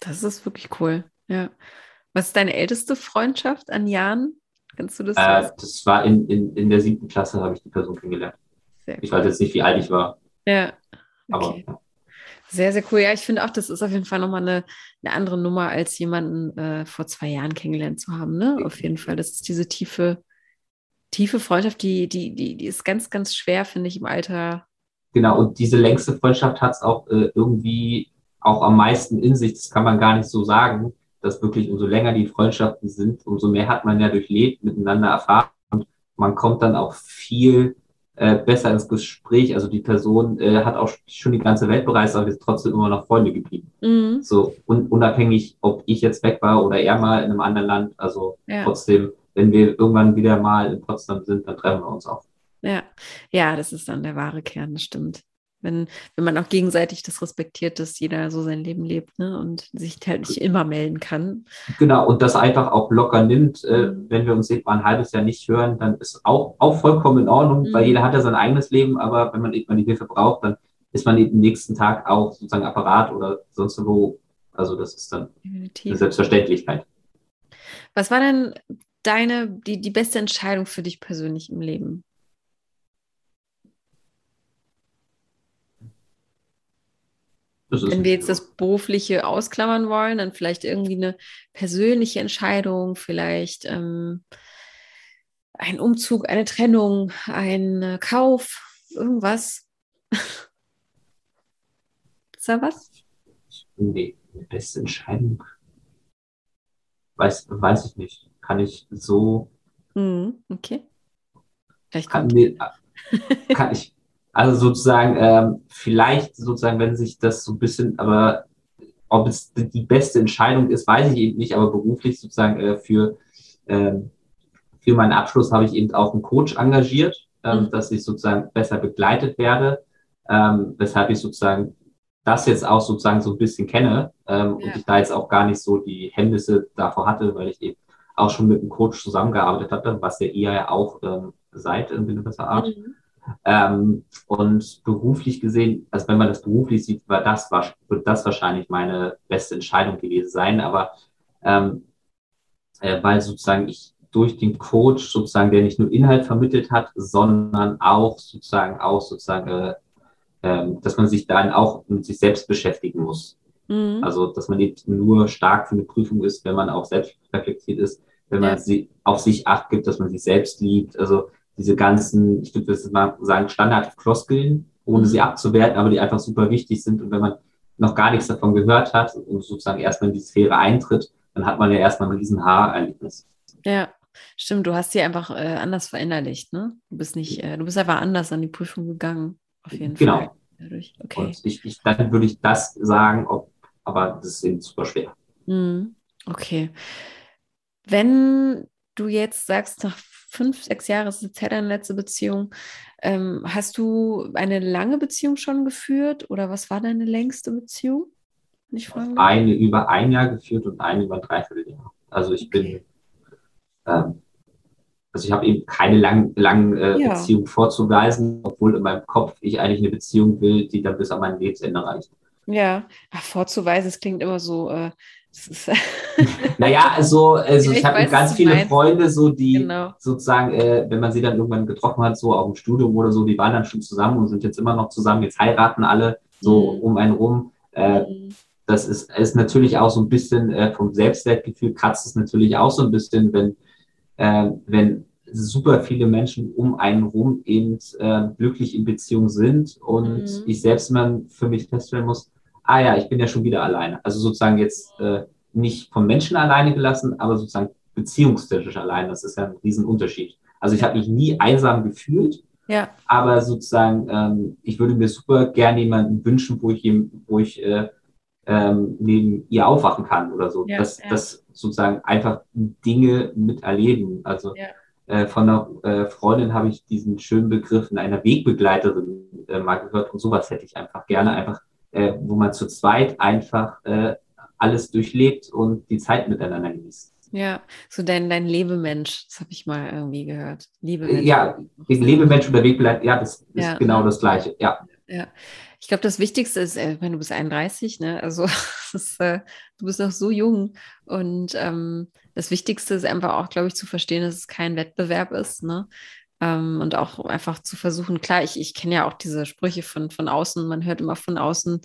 Das ist wirklich cool. Ja. Was ist deine älteste Freundschaft an Jahren? Kannst du das? Äh, das war in, in, in der siebten Klasse, habe ich die Person kennengelernt. Sehr ich weiß jetzt nicht, wie alt ich war. Ja. Okay. Aber, Sehr, sehr cool. Ja, ich finde auch, das ist auf jeden Fall nochmal eine, eine andere Nummer, als jemanden äh, vor zwei Jahren kennengelernt zu haben. Ne? Auf jeden Fall. Das ist diese tiefe, tiefe Freundschaft, die, die, die, die ist ganz, ganz schwer, finde ich, im Alter. Genau, und diese längste Freundschaft hat es auch äh, irgendwie auch am meisten in sich. Das kann man gar nicht so sagen, dass wirklich umso länger die Freundschaften sind, umso mehr hat man ja durchlebt, miteinander erfahren. Und man kommt dann auch viel äh, besser ins Gespräch. Also die Person äh, hat auch schon die ganze Welt bereist, aber ist trotzdem immer noch Freunde geblieben. Mhm. So un unabhängig, ob ich jetzt weg war oder er mal in einem anderen Land. Also ja. trotzdem, wenn wir irgendwann wieder mal in Potsdam sind, dann treffen wir uns auch. Ja, ja, das ist dann der wahre Kern, das stimmt. Wenn, wenn man auch gegenseitig das respektiert, dass jeder so sein Leben lebt ne? und sich halt nicht immer melden kann. Genau, und das einfach auch locker nimmt. Äh, mhm. wenn wir uns eben mal ein halbes Jahr nicht hören, dann ist auch, auch vollkommen in Ordnung, mhm. weil jeder hat ja sein eigenes Leben, aber wenn man eben die Hilfe braucht, dann ist man eben nächsten Tag auch sozusagen Apparat oder sonst wo. Also das ist dann Definitiv. eine Selbstverständlichkeit. Was war denn deine, die, die beste Entscheidung für dich persönlich im Leben? Wenn wir jetzt das Berufliche ausklammern wollen, dann vielleicht irgendwie eine persönliche Entscheidung, vielleicht ähm, ein Umzug, eine Trennung, ein äh, Kauf, irgendwas. (laughs) ist da was? Nee, die beste Entscheidung. Weiß, weiß ich nicht. Kann ich so. Mhm, okay. Vielleicht kann, nee, (laughs) kann ich, also sozusagen, ähm, vielleicht sozusagen, wenn sich das so ein bisschen, aber ob es die beste Entscheidung ist, weiß ich eben nicht, aber beruflich sozusagen äh, für, ähm, für meinen Abschluss habe ich eben auch einen Coach engagiert, ähm, mhm. dass ich sozusagen besser begleitet werde, ähm, weshalb ich sozusagen das jetzt auch sozusagen so ein bisschen kenne ähm, ja. und ich da jetzt auch gar nicht so die Hemmnisse davor hatte, weil ich eben auch schon mit einem Coach zusammengearbeitet hatte, was ja ihr ja auch ähm, seid in gewisser Art. Mhm. Ähm, und beruflich gesehen, also wenn man das beruflich sieht, war das, war, wird das wahrscheinlich meine beste Entscheidung gewesen sein. Aber ähm, äh, weil sozusagen ich durch den Coach sozusagen, der nicht nur Inhalt vermittelt hat, sondern auch sozusagen auch sozusagen, äh, äh, dass man sich dann auch mit sich selbst beschäftigen muss. Mhm. Also, dass man nicht nur stark für eine Prüfung ist, wenn man auch selbst reflektiert ist, wenn man ja. sie, auf sich acht gibt, dass man sich selbst liebt. Also, diese ganzen, ich würde jetzt mal sagen, Standard-Floskeln, ohne mhm. sie abzuwerten, aber die einfach super wichtig sind. Und wenn man noch gar nichts davon gehört hat und sozusagen erstmal in die Sphäre eintritt, dann hat man ja erstmal ein riesen Haarerlebnis. Ja, stimmt. Du hast sie einfach äh, anders verinnerlicht, ne? Du bist nicht, äh, du bist einfach anders an die Prüfung gegangen, auf jeden genau. Fall. Genau. Okay. Und ich, ich, dann würde ich das sagen, ob, aber das ist eben super schwer. Mhm. Okay. Wenn du jetzt sagst, nach fünf, sechs Jahre ist jetzt her deine letzte Beziehung. Ähm, hast du eine lange Beziehung schon geführt oder was war deine längste Beziehung? Ich eine über ein Jahr geführt und eine über ein Dreivierteljahr. Also ich okay. bin, ähm, also ich habe eben keine langen lang, äh, ja. Beziehung vorzuweisen, obwohl in meinem Kopf ich eigentlich eine Beziehung will, die dann bis an mein Lebensende reicht. Ja, Ach, vorzuweisen, es klingt immer so, äh, (laughs) naja, also, also ich, ich habe ganz viele meinst. Freunde, so die genau. sozusagen, äh, wenn man sie dann irgendwann getroffen hat, so auch im Studium oder so, die waren dann schon zusammen und sind jetzt immer noch zusammen, jetzt heiraten alle so mhm. um einen rum. Äh, mhm. Das ist, ist natürlich auch so ein bisschen äh, vom Selbstwertgefühl, kratzt es natürlich auch so ein bisschen, wenn, äh, wenn super viele Menschen um einen rum eben äh, glücklich in Beziehung sind und mhm. ich selbst mal für mich feststellen muss, ah ja, ich bin ja schon wieder alleine. Also sozusagen jetzt äh, nicht vom Menschen alleine gelassen, aber sozusagen beziehungstechnisch allein. Das ist ja ein Riesenunterschied. Also ich habe mich nie einsam gefühlt, ja. aber sozusagen, ähm, ich würde mir super gerne jemanden wünschen, wo ich, wo ich äh, ähm, neben ihr aufwachen kann oder so. Ja, dass, ja. dass sozusagen einfach Dinge miterleben. Also ja. äh, von einer äh, Freundin habe ich diesen schönen Begriff in einer Wegbegleiterin äh, mal gehört und sowas hätte ich einfach gerne einfach äh, wo man zu zweit einfach äh, alles durchlebt und die Zeit miteinander genießt. Ja, so dein, dein Lebemensch, das habe ich mal irgendwie gehört. Lebemensch. Ja, Lebemensch oder Wegbegleiter, ja, das ist ja. genau das Gleiche, ja. Ja, ich glaube, das Wichtigste ist, äh, wenn du bist 31, ne? Also (laughs) ist, äh, du bist noch so jung und ähm, das Wichtigste ist einfach auch, glaube ich, zu verstehen, dass es kein Wettbewerb ist, ne? Ähm, und auch einfach zu versuchen, klar, ich, ich kenne ja auch diese Sprüche von, von außen, man hört immer von außen,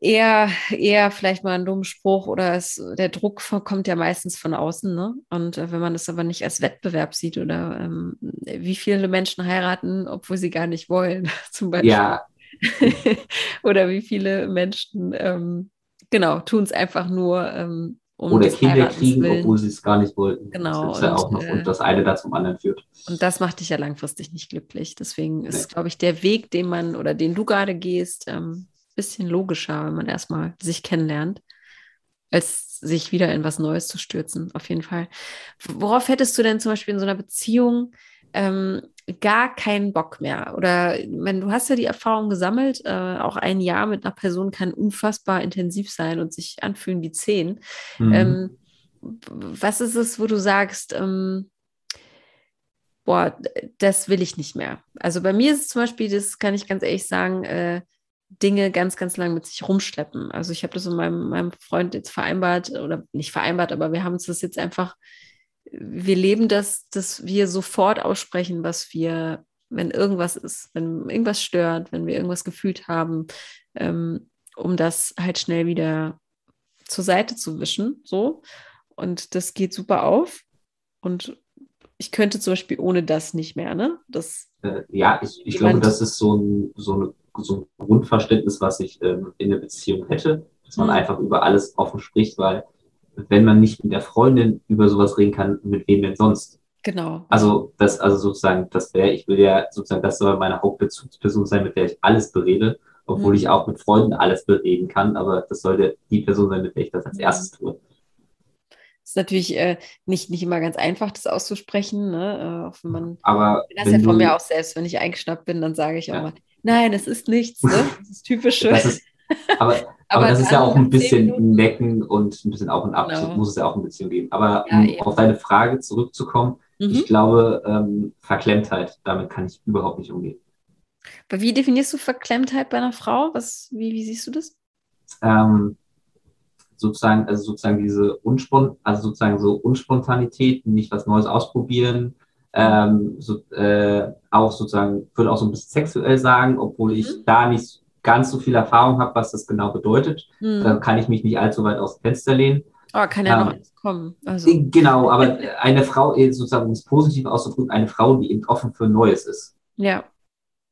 eher, eher vielleicht mal einen dummen Spruch oder es, der Druck kommt ja meistens von außen. Ne? Und äh, wenn man das aber nicht als Wettbewerb sieht oder ähm, wie viele Menschen heiraten, obwohl sie gar nicht wollen, (laughs) zum Beispiel. Ja. (laughs) oder wie viele Menschen, ähm, genau, tun es einfach nur, ähm, um Oder Kinder kriegen, willen. obwohl sie es gar nicht wollten. Genau. Das ist ja auch noch, und das eine da zum anderen führt. Und das macht dich ja langfristig nicht glücklich. Deswegen ist, nee. glaube ich, der Weg, den man oder den du gerade gehst, ähm, bisschen logischer, wenn man erstmal sich kennenlernt, als sich wieder in was Neues zu stürzen, auf jeden Fall. Worauf hättest du denn zum Beispiel in so einer Beziehung ähm, gar keinen Bock mehr? Oder wenn du hast ja die Erfahrung gesammelt, äh, auch ein Jahr mit einer Person kann unfassbar intensiv sein und sich anfühlen wie zehn. Mhm. Ähm, was ist es, wo du sagst, ähm, boah, das will ich nicht mehr. Also bei mir ist es zum Beispiel, das kann ich ganz ehrlich sagen, äh, Dinge ganz, ganz lang mit sich rumschleppen. Also ich habe das mit meinem, meinem Freund jetzt vereinbart, oder nicht vereinbart, aber wir haben uns das jetzt einfach, wir leben das, dass wir sofort aussprechen, was wir, wenn irgendwas ist, wenn irgendwas stört, wenn wir irgendwas gefühlt haben, ähm, um das halt schnell wieder zur Seite zu wischen. So. Und das geht super auf. Und ich könnte zum Beispiel ohne das nicht mehr, ne? Das, äh, ja, ich, ich glaube, das ist so, ein, so eine so ein Grundverständnis, was ich ähm, in der Beziehung hätte, dass man mhm. einfach über alles offen spricht, weil wenn man nicht mit der Freundin über sowas reden kann, mit wem denn sonst? Genau. Also das, also sozusagen, das wäre, ich will ja sozusagen, das soll meine Hauptbezugsperson sein, mit der ich alles berede, obwohl mhm. ich auch mit Freunden alles bereden kann, aber das sollte die Person sein, mit der ich das als mhm. erstes tue. ist natürlich äh, nicht, nicht immer ganz einfach, das auszusprechen. Ne? Äh, man, aber das ja von mir auch selbst, wenn ich eingeschnappt bin, dann sage ich ja. auch mal, Nein, es ist nichts. Ne? (laughs) Das ist typische. Das ist, aber, (laughs) aber, aber das ist ja auch ein bisschen Necken und ein bisschen Auf und Ab. Genau. Muss es ja auch ein bisschen geben. Aber ja, um ja. auf deine Frage zurückzukommen, mhm. ich glaube, ähm, Verklemmtheit, damit kann ich überhaupt nicht umgehen. Aber wie definierst du Verklemmtheit bei einer Frau? Was, wie, wie siehst du das? Ähm, sozusagen, also sozusagen diese Unspon also sozusagen so Unspontanität, nicht was Neues ausprobieren, ähm, so, äh, auch sozusagen, würde auch so ein bisschen sexuell sagen, obwohl ich mhm. da nicht ganz so viel Erfahrung habe, was das genau bedeutet. Mhm. Da kann ich mich nicht allzu weit aus dem Fenster lehnen. Aber kann ja ähm, noch kommen. Also. Genau, aber eine Frau, sozusagen, um es positiv auszudrücken, eine Frau, die eben offen für Neues ist. Ja.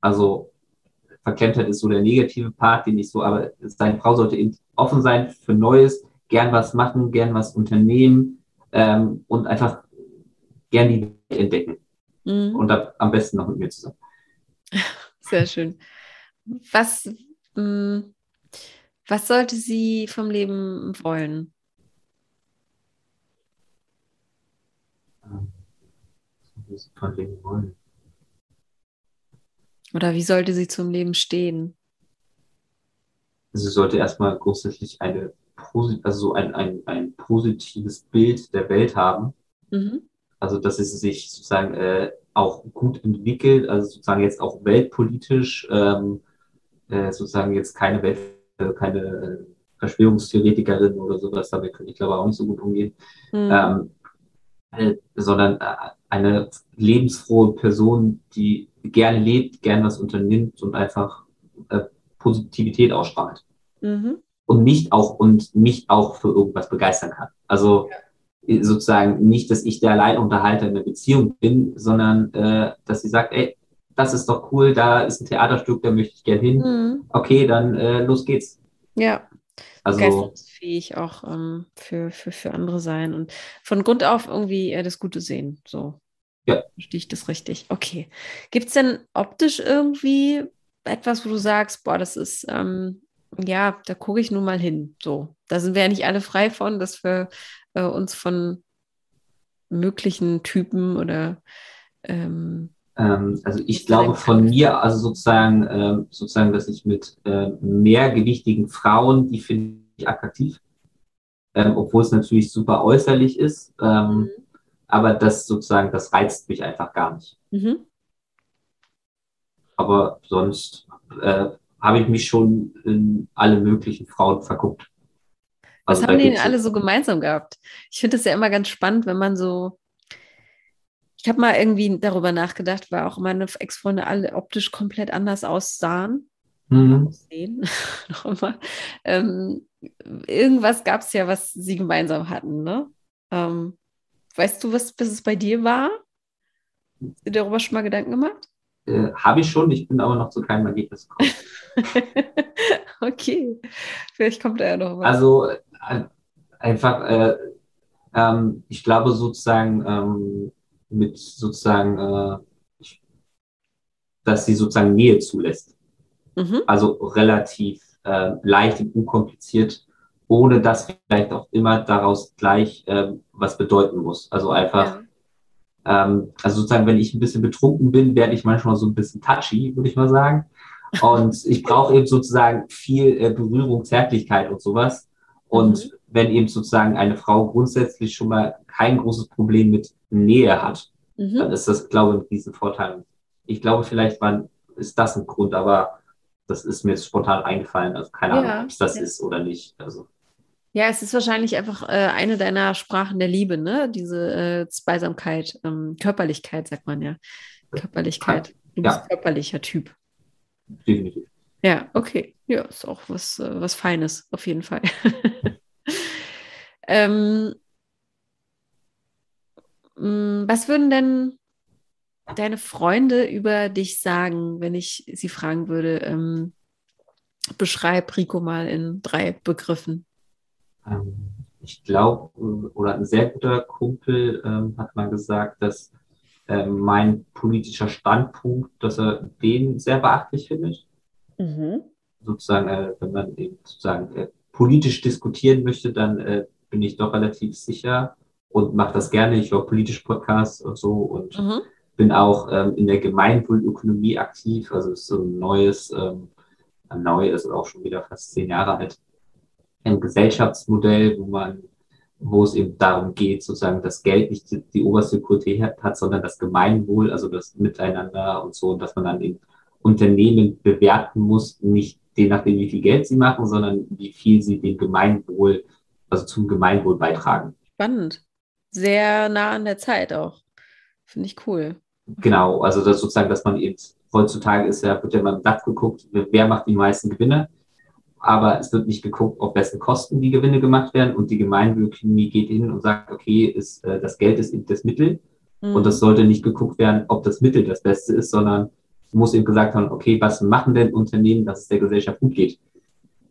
Also Verklemmtheit ist so der negative Part, den ich so, aber seine Frau sollte eben offen sein für Neues, gern was machen, gern was unternehmen ähm, und einfach gern die Welt entdecken. Mhm. Und das am besten noch mit mir zusammen. (laughs) Sehr schön. Was, mh, mm, was sollte sie vom Leben wollen? Was vom Leben wollen? Oder wie sollte sie zum Leben stehen? Sie sollte erstmal grundsätzlich eine, also so ein, ein, ein positives Bild der Welt haben. Mhm. Also, dass es sich sozusagen äh, auch gut entwickelt, also sozusagen jetzt auch weltpolitisch, ähm, äh, sozusagen jetzt keine Welt, äh, keine äh, Verschwörungstheoretikerin oder sowas, damit könnte ich glaube auch nicht so gut umgehen, mhm. ähm, äh, sondern eine lebensfrohe Person, die gerne lebt, gerne was unternimmt und einfach Positivität ausstrahlt. Mhm. Und mich auch und mich auch für irgendwas begeistern kann. Also ja sozusagen nicht, dass ich der Alleinunterhalter in der Beziehung bin, sondern äh, dass sie sagt, ey, das ist doch cool, da ist ein Theaterstück, da möchte ich gern hin. Mhm. Okay, dann äh, los geht's. Ja. Also fähig auch ähm, für, für, für andere sein und von Grund auf irgendwie äh, das Gute sehen. So. Ja. Verstehe ich das richtig? Okay. Gibt es denn optisch irgendwie etwas, wo du sagst, boah, das ist, ähm, ja, da gucke ich nun mal hin. So. Da sind wir ja nicht alle frei von, dass wir äh, uns von möglichen Typen oder ähm, ähm, also ich glaube von mir, also sozusagen, ähm, sozusagen, dass ich mit äh, mehrgewichtigen Frauen, die finde ich attraktiv. ähm, obwohl es natürlich super äußerlich ist. Ähm, mhm. Aber das sozusagen, das reizt mich einfach gar nicht. Mhm. Aber sonst äh, habe ich mich schon in alle möglichen Frauen verguckt. Was also, haben die denn alle so gemeinsam gehabt? Ich finde das ja immer ganz spannend, wenn man so. Ich habe mal irgendwie darüber nachgedacht, weil auch meine Ex-Freunde alle optisch komplett anders aussahen. Mhm. Aussehen, noch immer. (laughs) Ähm, irgendwas gab es ja, was sie gemeinsam hatten, ne? Ähm, weißt du, was, was es bei dir war? Hast du dir darüber schon mal Gedanken gemacht? Äh, Habe ich schon, ich bin aber noch zu keinem Ergebnis gekommen. (laughs) okay, vielleicht kommt da ja noch was. Also äh, einfach, äh, ähm, ich glaube sozusagen ähm, mit sozusagen, äh, dass sie sozusagen Nähe zulässt. Mhm. Also relativ äh, leicht und unkompliziert, ohne dass vielleicht auch immer daraus gleich äh, was bedeuten muss. Also einfach, ja. ähm, also sozusagen, wenn ich ein bisschen betrunken bin, werde ich manchmal so ein bisschen touchy, würde ich mal sagen. (laughs) Und ich brauche eben sozusagen viel äh, Berührung, Zärtlichkeit und sowas. Und mhm. wenn eben sozusagen eine Frau grundsätzlich schon mal kein großes Problem mit Nähe hat, mhm. dann ist das, glaube ich, ein Riesenvorteil. Ich glaube, vielleicht war, ist das ein Grund, aber das ist mir jetzt spontan eingefallen. Also keine Ahnung, ob es das ja. ist oder nicht. Also. Ja, es ist wahrscheinlich einfach äh, eine deiner Sprachen der Liebe, ne? Diese äh, Zweisamkeit, ähm, Körperlichkeit, sagt man ja. Körperlichkeit. Du bist ja. körperlicher Typ. Definitiv. Ja, okay. Ja, ist auch was, äh, was Feines, auf jeden Fall. (laughs) ähm, was würden denn deine Freunde über dich sagen, wenn ich sie fragen würde, ähm, beschreib Rico mal in drei Begriffen? Ähm, ich glaube, oder ein sehr guter Kumpel ähm, hat mal gesagt, dass ähm, mein politischer Standpunkt, dass er den sehr beachtlich findet. Mhm. Sozusagen, äh, wenn man eben sozusagen äh, politisch diskutieren möchte, dann äh, bin ich doch relativ sicher und mache das gerne. Ich höre politische Podcasts und so und mhm bin auch ähm, in der Gemeinwohlökonomie aktiv, also ist so ein neues, ähm, neu ist auch schon wieder fast zehn Jahre alt, ein Gesellschaftsmodell, wo man, wo es eben darum geht, sozusagen das Geld nicht die, die oberste Priorität hat, sondern das Gemeinwohl, also das Miteinander und so, und dass man dann eben Unternehmen bewerten muss, nicht je nachdem, wie viel Geld sie machen, sondern wie viel sie dem Gemeinwohl, also zum Gemeinwohl beitragen. Spannend. Sehr nah an der Zeit auch. Finde ich cool. Genau, also das sozusagen, dass man eben heutzutage ist ja, wird ja mal im DAX geguckt, wer macht die meisten Gewinne, aber es wird nicht geguckt, auf wessen Kosten die Gewinne gemacht werden und die Gemeinwohlökonomie geht hin und sagt, okay, ist, äh, das Geld ist eben das Mittel mhm. und das sollte nicht geguckt werden, ob das Mittel das Beste ist, sondern muss eben gesagt haben, okay, was machen denn Unternehmen, dass es der Gesellschaft gut geht?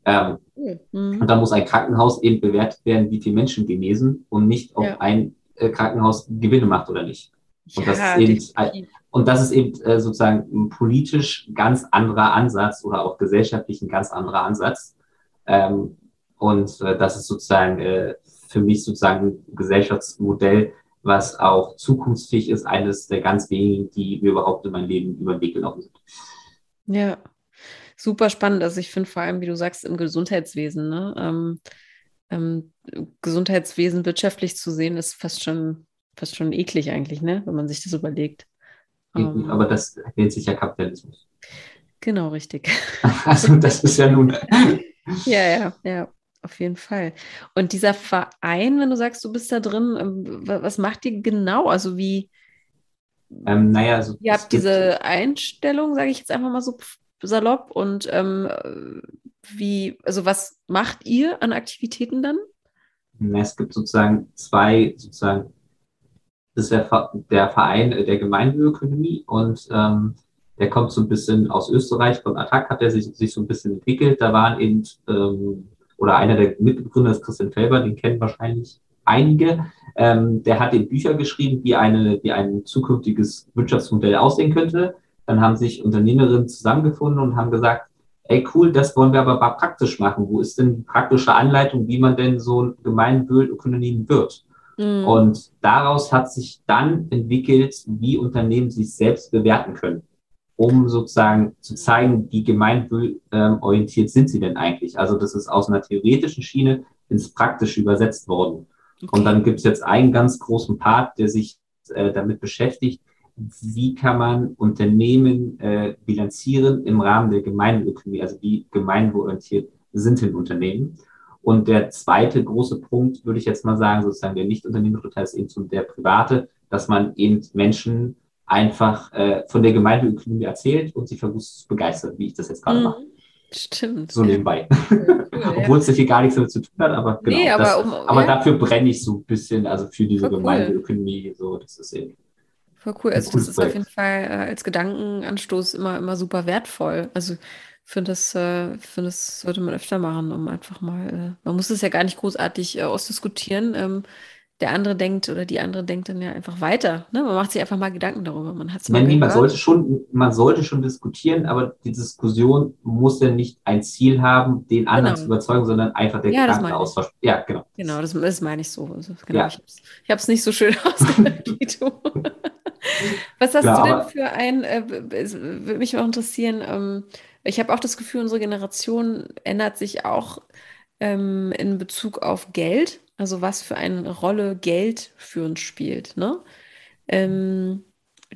Ähm, mhm. Und da muss ein Krankenhaus eben bewertet werden, wie viele Menschen genesen und nicht, ob ja. ein äh, Krankenhaus Gewinne macht oder nicht. Und, das ist eben, und das ist eben äh, sozusagen ein politisch ganz anderer Ansatz oder auch gesellschaftlich ein ganz anderer Ansatz. Ähm, und äh, das ist sozusagen äh, für mich sozusagen ein Gesellschaftsmodell, was auch zukunftsfähig ist, eines der ganz wenigen, die mir überhaupt in meinem Leben über den Weg gelaufen sind. Ja, super spannend. Also ich finde vor allem, wie du sagst, im Gesundheitswesen, ne? ähm, ähm, Gesundheitswesen wirtschaftlich zu sehen, ist fast schon fast schon eklig eigentlich, ne? wenn man sich das überlegt. Um, Aber das nennt sich ja Kapitalismus. Genau, richtig. (laughs) Also das ist ja nun. (laughs) ja, ja, ja, auf jeden Fall. Und dieser Verein, wenn du sagst, du bist da drin, ähm, was macht ihr genau? Also wie? Ähm, naja, also ihr habt diese Einstellung, sage ich jetzt einfach mal so salopp. Und ähm, wie, also was macht ihr an Aktivitäten dann? Es gibt sozusagen zwei sozusagen ist der, der Verein der Gemeinwohlökonomie und ähm, der kommt so ein bisschen aus Österreich, von Attac hat er sich, sich so ein bisschen entwickelt. Da waren eben, ähm, oder einer der Mitbegründer ist Christian Felber, den kennen wahrscheinlich einige. Ähm, der hat eben Bücher geschrieben, wie, eine, wie ein zukünftiges Wirtschaftsmodell aussehen könnte. Dann haben sich Unternehmerinnen zusammengefunden und haben gesagt, ey cool, das wollen wir aber mal praktisch machen. Wo ist denn die praktische Anleitung, wie man denn so ein Gemeinwohlökonomie wird? Mhm. Und daraus hat sich dann entwickelt, wie Unternehmen sich selbst bewerten können, um sozusagen zu zeigen, wie gemeinwohlorientiert sind sie denn eigentlich. Also das ist aus einer theoretischen Schiene ins Praktische übersetzt worden. Okay. Und dann gibt es jetzt einen ganz großen Part, der sich äh, damit beschäftigt, wie kann man Unternehmen äh, bilanzieren im Rahmen der Gemeinökonomie, also wie gemeinwohlorientiert sind denn Unternehmen. Und der zweite große Punkt, würde ich jetzt mal sagen, sozusagen der nicht unternehmerische Teil ist eben so der private, dass man eben Menschen einfach äh, von der Gemeindeökonomie erzählt und sie versucht zu begeistern, wie ich das jetzt gerade Mhm. mache. Stimmt. So nebenbei. Cool, (laughs) Obwohl es hier gar nichts damit zu tun hat, aber genau. Nee, aber das, um- aber ja. dafür brenne ich so ein bisschen, also für diese cool. Gemeindeökonomie, so, das ist eben. Voll cool. Also das cooles ist auf jeden Fall äh, als Gedankenanstoß immer, immer super wertvoll. Also ich finde das, äh, finde das sollte man öfter machen, um einfach mal, äh, man muss es ja gar nicht großartig äh, ausdiskutieren. Ähm, der andere denkt oder die andere denkt dann ja einfach weiter. Ne? Man macht sich einfach mal Gedanken darüber. Man hat es mal Ja, nee, man sollte schon, man sollte schon diskutieren, aber die Diskussion muss ja nicht ein Ziel haben, den anderen Genau. zu überzeugen, sondern einfach der Ja, das. Gedankenaustausch. Ja, genau. Genau, das, das meine ich so. Also, genau, Ja. ich habe es nicht so schön (laughs) ausgedrückt wie du. (laughs) Was hast Ja, du denn für ein, äh, würde mich auch interessieren, ähm, ich habe auch das Gefühl, unsere Generation ändert sich auch ähm, in Bezug auf Geld, also was für eine Rolle Geld für uns spielt, ne? Ähm,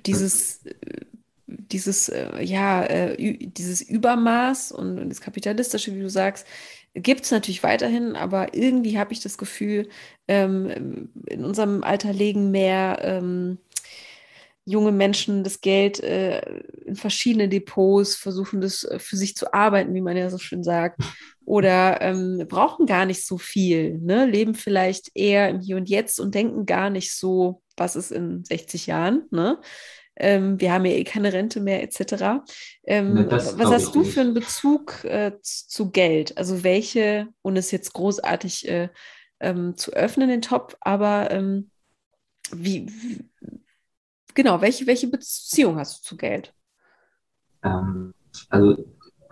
dieses, äh, dieses, äh, ja, äh, dieses Übermaß und, und das Kapitalistische, wie du sagst, gibt es natürlich weiterhin, aber irgendwie habe ich das Gefühl, ähm, in unserem Alter legen mehr ähm, junge Menschen das Geld äh, in verschiedene Depots, versuchen das äh, für sich zu arbeiten, wie man ja so schön sagt, oder ähm, brauchen gar nicht so viel, ne? leben vielleicht eher im Hier und Jetzt und denken gar nicht so, was ist in 60 Jahren. Ne? Ähm, wir haben ja eh keine Rente mehr, etc. Ähm, Ne, das was hast du nicht. für einen Bezug äh, zu Geld? Also welche, ohne es jetzt großartig äh, ähm, zu öffnen, den Topf, aber ähm, wie, wie, genau, welche, welche Beziehung hast du zu Geld? Ähm, also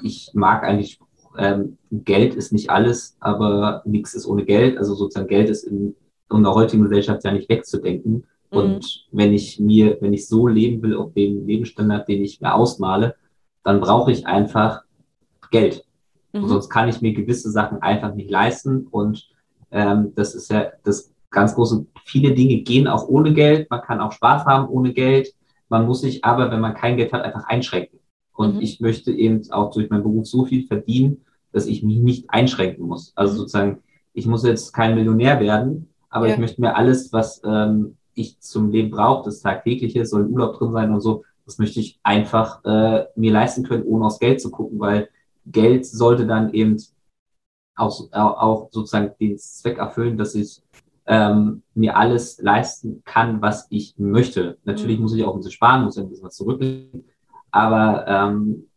ich mag eigentlich, ähm, Geld ist nicht alles, aber nichts ist ohne Geld. Also sozusagen Geld ist in unserer heutigen Gesellschaft ja nicht wegzudenken. Mhm. Und wenn ich mir, wenn ich so leben will, auf dem Lebensstandard, den ich mir ausmale, dann brauche ich einfach Geld. Mhm. sonst kann ich mir gewisse Sachen einfach nicht leisten. Und ähm, das ist ja das ganz große, viele Dinge gehen auch ohne Geld. Man kann auch Spaß haben ohne Geld. Man muss sich aber, wenn man kein Geld hat, einfach einschränken. Und Mhm. ich möchte eben auch durch meinen Beruf so viel verdienen, dass ich mich nicht einschränken muss. Also sozusagen, ich muss jetzt kein Millionär werden, aber Ja. ich möchte mir alles, was ähm, ich zum Leben brauche, das Tagtägliche, soll ein Urlaub drin sein und so, das möchte ich einfach äh, mir leisten können, ohne aufs Geld zu gucken, weil Geld sollte dann eben auch, auch, auch sozusagen den Zweck erfüllen, dass ich ähm, mir alles leisten kann, was ich möchte. Natürlich Mhm. muss ich auch ein bisschen sparen, muss ein bisschen was zurücklegen, aber, ähm,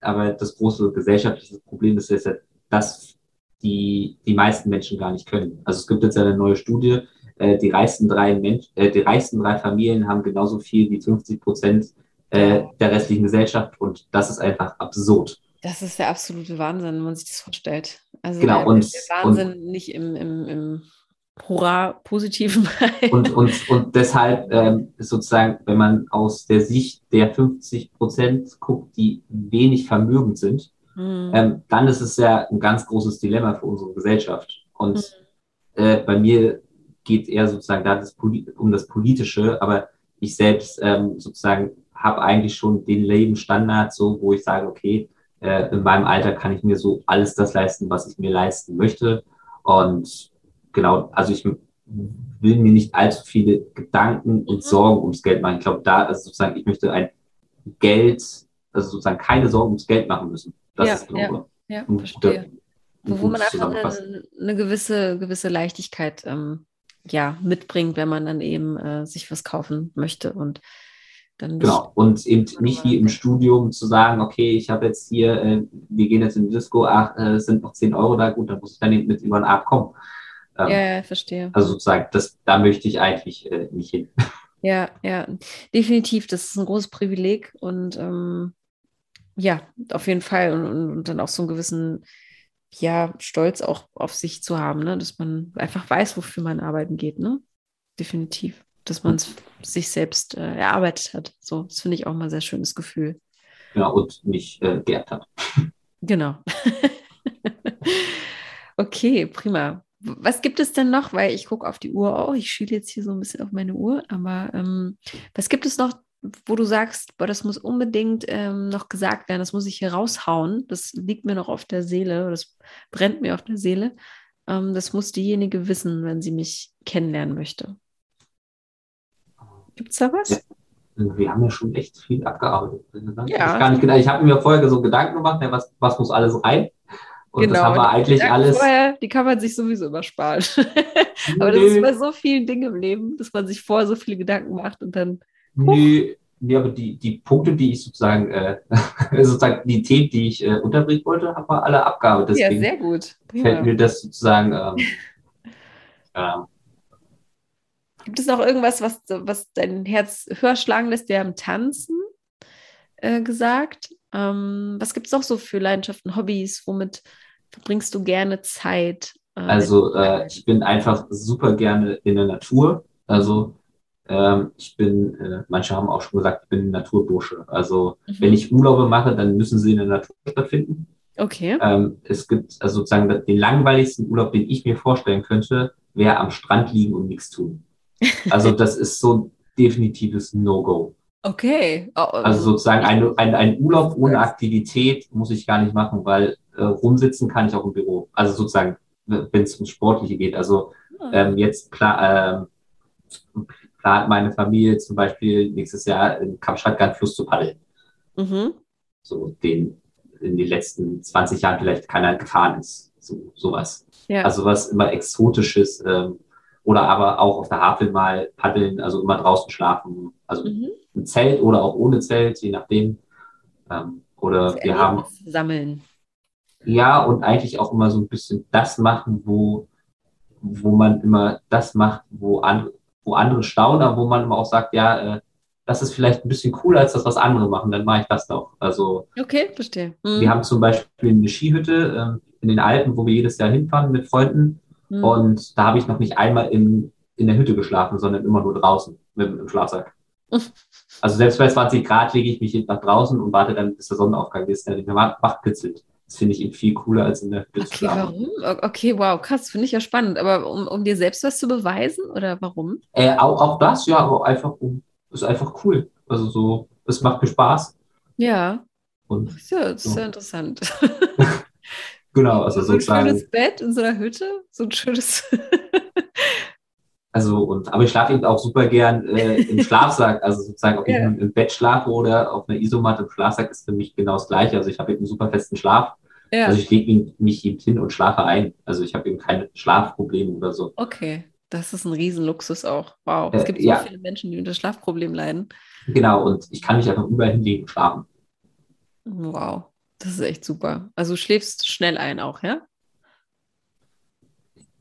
aber das große gesellschaftliche Problem ist jetzt, ja, dass die, die meisten Menschen gar nicht können. Also es gibt jetzt eine neue Studie, äh, die reichsten drei Mensch, äh, die reichsten drei Familien haben genauso viel wie 50 Prozent äh, der restlichen Gesellschaft und das ist einfach absurd. Das ist der absolute Wahnsinn, wenn man sich das vorstellt. Also Genau, der, und- der Wahnsinn nicht im, im, im Hurra positiven (laughs) Und, und, und deshalb ähm, ist sozusagen, wenn man aus der Sicht der 50 Prozent guckt, die wenig vermögend sind, Mhm. ähm, dann ist es ja ein ganz großes Dilemma für unsere Gesellschaft. Und Mhm. äh, bei mir geht eher sozusagen da das um das Politische, aber ich selbst ähm, sozusagen habe eigentlich schon den Lebensstandard, so wo ich sage, okay, äh, in meinem Alter kann ich mir so alles das leisten, was ich mir leisten möchte. Und genau, also ich will mir nicht allzu viele Gedanken und Mhm. Sorgen ums Geld machen. Ich glaube, da also sozusagen, ich möchte ein Geld, also sozusagen keine Sorgen ums Geld machen müssen. Das Ja, ist, glaube ja, ein verstehe. guter- ein Wo, wo man einfach eine, eine gewisse, gewisse Leichtigkeit ähm, ja, mitbringt, wenn man dann eben äh, sich was kaufen möchte und dann. Genau. Und eben nicht wie im. Studium zu sagen, okay, ich habe jetzt hier, äh, wir gehen jetzt in die Disco, ach, äh, es sind noch 10 Euro da, gut, dann muss ich dann eben mit über den Abend kommen. Ähm, Ja, ja, verstehe. Also sozusagen, das, da möchte ich eigentlich äh, nicht hin. (laughs) Ja, ja, definitiv. Das ist ein großes Privileg und ähm, ja, auf jeden Fall. Und, und, und dann auch so einen gewissen, ja, Stolz auch auf sich zu haben, ne? Dass man einfach weiß, wofür man arbeiten geht, ne? Definitiv. Dass man es sich selbst äh, erarbeitet hat. So, das finde ich auch mal ein sehr schönes Gefühl. Genau, und nicht äh, geerbt hat. (laughs) Genau. (laughs) Okay, prima. Was gibt es denn noch? Weil ich gucke auf die Uhr auch. Ich schiele jetzt hier so ein bisschen auf meine Uhr. Aber ähm, was gibt es noch, wo du sagst, boah, das muss unbedingt ähm, noch gesagt werden, das muss ich hier raushauen. Das liegt mir noch auf der Seele, das brennt mir auf der Seele. Ähm, das muss diejenige wissen, wenn sie mich kennenlernen möchte. Gibt es da was? Ja. Wir haben ja schon echt viel abgearbeitet. Ja. Ich, nicht, ich habe mir vorher so Gedanken gemacht, ja, was, was muss alles rein? Und genau, das haben wir eigentlich alles. Vorher, die kann man sich sowieso übersparen. (laughs) Aber das ist bei so vielen Dingen im Leben, dass man sich vorher so viele Gedanken macht und dann. Nö, nee, aber die, die Punkte, die ich sozusagen, äh, (laughs) sozusagen die Themen, die ich äh, unterbringen wollte, haben wir alle abgearbeitet. ja, sehr gut. Prima. Fällt mir das sozusagen. Ähm, ähm, (laughs) Gibt es noch irgendwas, was, was dein Herz höher schlagen lässt? Wir haben Tanzen äh, gesagt. Ähm, was gibt es noch so für Leidenschaften, Hobbys? Womit verbringst du gerne Zeit? Äh, also äh, ich bin einfach super gerne in der Natur. Also ähm, ich bin, äh, manche haben auch schon gesagt, ich bin ein Naturbursche. Also mhm. wenn ich Urlaube mache, dann müssen sie in der Natur stattfinden. Okay. Ähm, es gibt also sozusagen den langweiligsten Urlaub, den ich mir vorstellen könnte, wäre am Strand liegen und nichts tun. (laughs) Also das ist so ein definitives No-Go. Okay. Oh, also sozusagen ein, ein, ein Urlaub ohne Aktivität muss ich gar nicht machen, weil äh, rumsitzen kann ich auch im Büro. Also sozusagen, wenn es ums Sportliche geht. Also ah. ähm, jetzt pla ähm, plant meine Familie zum Beispiel nächstes Jahr im Kapstadt-Fluss zu paddeln. Mhm. So den in den letzten 20 Jahren vielleicht keiner gefahren ist. So, sowas. Ja. Also was immer Exotisches ähm, oder aber auch auf der Havel mal paddeln, also immer draußen schlafen. Also mhm. im Zelt oder auch ohne Zelt, je nachdem. Ähm, oder also wir haben. Sammeln. Ja, und eigentlich auch immer so ein bisschen das machen, wo, wo man immer das macht, wo, an, wo andere staunen, aber wo man immer auch sagt, ja, äh, das ist vielleicht ein bisschen cooler als das, was andere machen, dann mache ich das doch. Also, okay, verstehe. Mhm. Wir haben zum Beispiel eine Skihütte äh, in den Alpen, wo wir jedes Jahr hinfahren mit Freunden. Mhm. Und da habe ich noch nicht einmal in, in der Hütte geschlafen, sondern immer nur draußen mit dem Schlafsack. (laughs) also selbst bei 20 Grad lege ich mich nach draußen und warte dann, bis der Sonnenaufgang ist, der mich wach kitzelt. Das finde ich eben viel cooler als in der Hütte okay. Warum? Okay, wow, krass, finde ich ja spannend. Aber um, um dir selbst was zu beweisen oder warum? Äh, auch, auch das, ja, aber einfach um, ist einfach cool. Also so, es macht mir Spaß. Ja. Und ja, das ist ja interessant. (laughs) (laughs) Genau, also so sozusagen. ein schönes Bett in so einer Hütte, so ein schönes. also, und, aber ich schlafe eben auch super gern äh, im Schlafsack. Also sozusagen, ob yeah. ich im Bett schlafe oder auf einer Isomatte im Schlafsack ist für mich genau das Gleiche. Also ich habe eben einen super festen Schlaf. Ja. Also ich lege mich eben hin und schlafe ein. Also ich habe eben keine Schlafprobleme oder so. Okay, das ist ein Riesenluxus auch. Wow. Es gibt so ja. viele Menschen, die unter Schlafproblemen leiden. Genau, und ich kann mich einfach überall hinlegen und schlafen. Wow. Das ist echt super. Also du schläfst schnell ein auch, ja?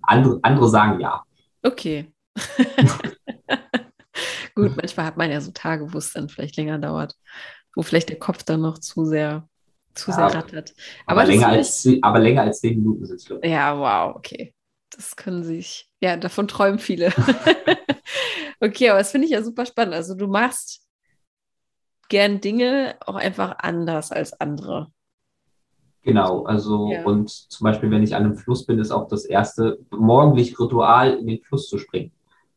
Andere, andere sagen ja. Okay. (laughs) Gut, manchmal hat man ja so Tage, wo es dann vielleicht länger dauert, wo vielleicht der Kopf dann noch zu sehr, zu ja, sehr rattert. Aber, aber länger, als, aber länger als zehn Minuten sind es, glaube ich. Ja, wow, okay. Das können sich, ja, davon träumen viele. (laughs) okay, aber das finde ich ja super spannend. Also du machst gern Dinge auch einfach anders als andere. Genau, also ja. und zum Beispiel, wenn ich an einem Fluss bin, ist auch das erste morgendlich Ritual, in den Fluss zu springen.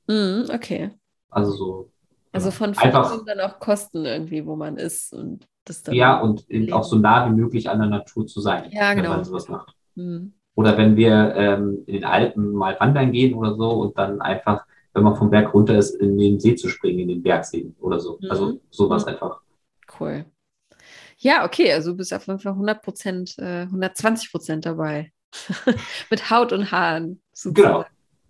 Mm, okay. Also so. Also von einfach dann auch Kosten irgendwie, wo man ist und das dann. Ja, und auch so nah wie möglich an der Natur zu sein, ja, genau. wenn man sowas macht. Mhm. Oder wenn wir ähm, in den Alpen mal wandern gehen oder so und dann einfach, wenn man vom Berg runter ist, in den See zu springen, in den Bergsee oder so. Mhm. Also sowas mhm. einfach. Cool. Ja, okay, also du bist auf jeden Fall 100 Prozent, äh, 120 Prozent dabei. (laughs) Mit Haut und Haaren. Super. Genau.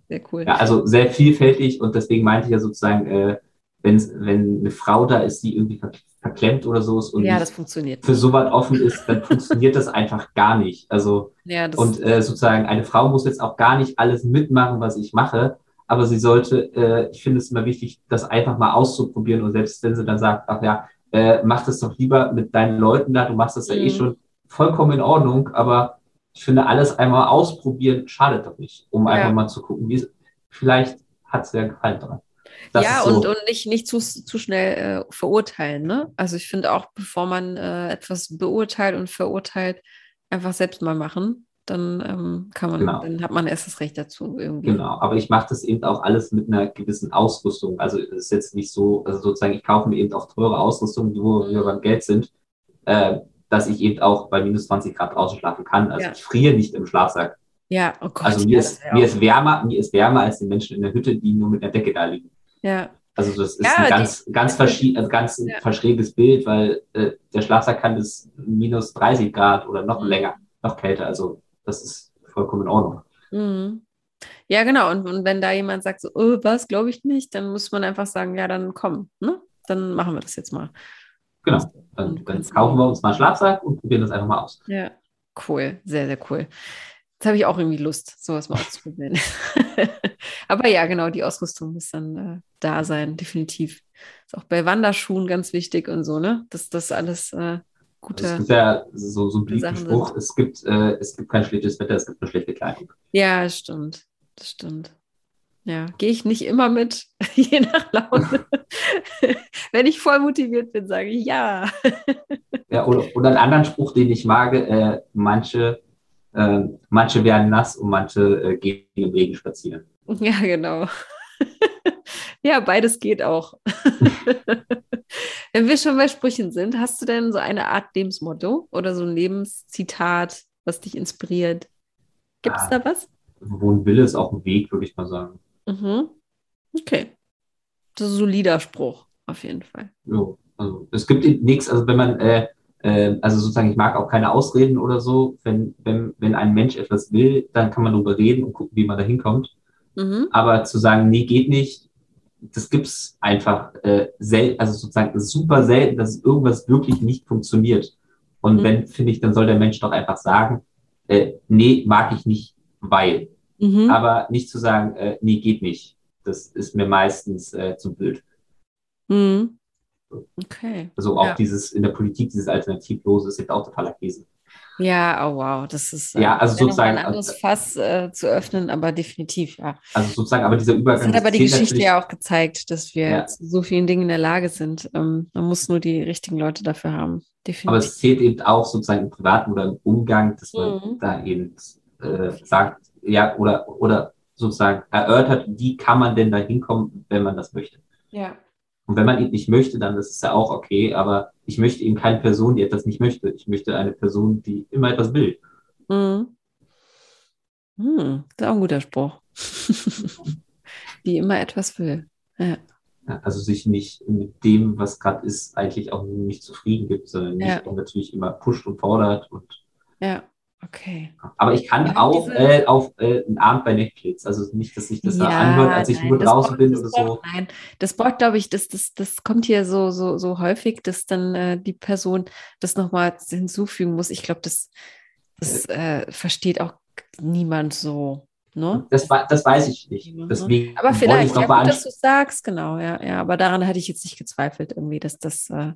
Sehr cool. Ja, also sehr vielfältig und deswegen meinte ich ja sozusagen, äh, wenn, wenn eine Frau da ist, die irgendwie verklemmt oder so ist und ja, das funktioniert für so was offen ist, dann funktioniert das einfach gar nicht. Also ja, und äh, sozusagen eine Frau muss jetzt auch gar nicht alles mitmachen, was ich mache, aber sie sollte, äh, ich finde es immer wichtig, das einfach mal auszuprobieren und selbst wenn sie dann sagt, ach ja, äh, mach das doch lieber mit deinen Leuten da, du machst das ja eh mhm. eh schon vollkommen in Ordnung, aber ich finde, alles einmal ausprobieren schadet doch nicht, um ja. einfach mal zu gucken, wie es, vielleicht hat es ja gefallen dran. Das ja, so. und, und nicht, nicht zu, zu schnell äh, verurteilen. Ne? Also ich finde auch, bevor man äh, etwas beurteilt und verurteilt, einfach selbst mal machen. Dann ähm, kann man, Genau. dann hat man erst das Recht dazu irgendwie. Genau, aber ich mache das eben auch alles mit einer gewissen Ausrüstung. Also es ist jetzt nicht so, also sozusagen, ich kaufe mir eben auch teure Ausrüstung, wo Mhm. wir beim Geld sind, äh, dass ich eben auch bei minus 20 Grad draußen schlafen kann. Also Ja. ich friere nicht im Schlafsack. Ja, oh Gott. Also (laughs) mir ist, mir ist wärmer, mir ist wärmer als den Menschen in der Hütte, die nur mit einer Decke da liegen. ja, Also das ist Ja, ein die- ganz, ganz verschieden, also ganz Ja. verschräges Bild, weil äh, der Schlafsack kann bis minus 30 Grad oder noch Mhm. länger, noch kälter. Also das ist vollkommen in Ordnung. Mhm. Ja, genau. Und, und wenn da jemand sagt, so, oh, was, glaube ich nicht, dann muss man einfach sagen, ja, dann komm, ne? Dann machen wir das jetzt mal. Genau. Dann, dann kaufen wir uns mal einen Schlafsack und probieren das einfach mal aus. Ja, cool, sehr, sehr cool. Jetzt habe ich auch irgendwie Lust, sowas mal auszuprobieren. (laughs) Aber ja, genau, die Ausrüstung muss dann äh, da sein, definitiv. Ist auch bei Wanderschuhen ganz wichtig und so, ne? Dass das alles äh, Also es gute. gibt ja so, so einen beliebten Spruch, es gibt, äh, es gibt kein schlechtes Wetter, es gibt nur schlechte Kleidung. Ja, das stimmt. Das stimmt. Ja, gehe ich nicht immer mit, (laughs) je nach Laune. (laughs) Wenn ich voll motiviert bin, sage ich ja. (laughs) Ja, oder, oder einen anderen Spruch, den ich mag, äh, manche, äh, manche werden nass und manche äh, gehen im Regen spazieren. Ja, genau. Ja, beides geht auch. (laughs) Wenn wir schon bei Sprüchen sind, hast du denn so eine Art Lebensmotto oder so ein Lebenszitat, was dich inspiriert? Gibt es Ah. da was? Wo ein Wille ist auch ein Weg, würde ich mal sagen. Mhm. Okay. Das ist ein solider Spruch, auf jeden Fall. Jo, also es gibt nichts, also wenn man, äh, äh, also sozusagen, ich mag auch keine Ausreden oder so. Wenn, wenn, wenn ein Mensch etwas will, dann kann man darüber reden und gucken, wie man da hinkommt. Mhm. Aber zu sagen, nee, geht nicht, das gibt's einfach äh, selten, also sozusagen super selten, dass irgendwas wirklich nicht funktioniert. Und Mhm. wenn, finde ich, dann soll der Mensch doch einfach sagen, äh, nee, mag ich nicht, weil. Mhm. Aber nicht zu sagen, äh, nee, geht nicht. Das ist mir meistens äh, zu blöd. Mhm. Okay. Also auch Ja. dieses in der Politik, dieses Alternativlose ist jetzt auch totaler Käse. Ja, oh wow, das ist Ja, also noch mal sozusagen, ein anderes Fass äh, zu öffnen, aber definitiv, ja. Also sozusagen, aber dieser Übergang. Das hat aber die Geschichte ja auch gezeigt, dass wir Ja. zu so vielen Dingen in der Lage sind. Ähm, man muss nur die richtigen Leute dafür haben. Definitiv. Aber es zählt eben auch sozusagen im Privaten oder im Umgang, dass man Mhm. da eben äh, sagt, ja, oder, oder sozusagen erörtert, wie kann man denn da hinkommen, wenn man das möchte. ja. Und wenn man eben nicht möchte, dann ist es ja auch okay, aber ich möchte eben keine Person, die etwas nicht möchte. Ich möchte eine Person, die immer etwas will. Mhm. Hm, das ist auch ein guter Spruch. (laughs) die immer etwas will. Ja. Ja, Also sich nicht mit dem, was gerade ist, eigentlich auch nicht zufrieden gibt, sondern nicht Ja. natürlich immer pusht und fordert. Und, ja, okay. aber ich kann Ja, auch äh, auf äh, einen Abend bei Netflix. Also nicht, dass sich das da Ja, anhört, als ich nein, nur draußen braucht- bin oder so. braucht- Nein, das braucht, glaube ich, das, das, das kommt hier so, so, so häufig, dass dann äh, die Person das nochmal hinzufügen muss. Ich glaube, das, das äh, versteht auch niemand so. Ne? Das, das weiß ich nicht. Mhm. Deswegen Aber vielleicht, ich ja, gut, dass du es sagst, genau, ja, ja. Aber daran hatte ich jetzt nicht gezweifelt, irgendwie, dass das, äh,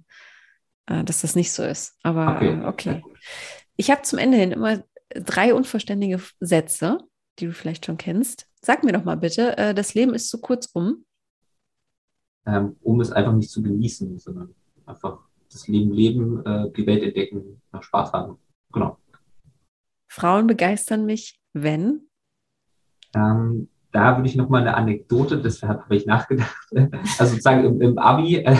äh, dass das nicht so ist. Aber Okay. äh, okay. Ich habe zum Ende hin immer drei unvollständige Sätze, die du vielleicht schon kennst. Sag mir doch mal bitte, äh, das Leben ist zu kurz um. ähm, um es einfach nicht zu genießen, sondern einfach das Leben leben, äh, die Welt entdecken, noch Spaß haben. Genau. Frauen begeistern mich, wenn. Ähm, da würde ich noch mal eine Anekdote, deshalb habe ich nachgedacht. (laughs) Also sozusagen im, im Abi äh,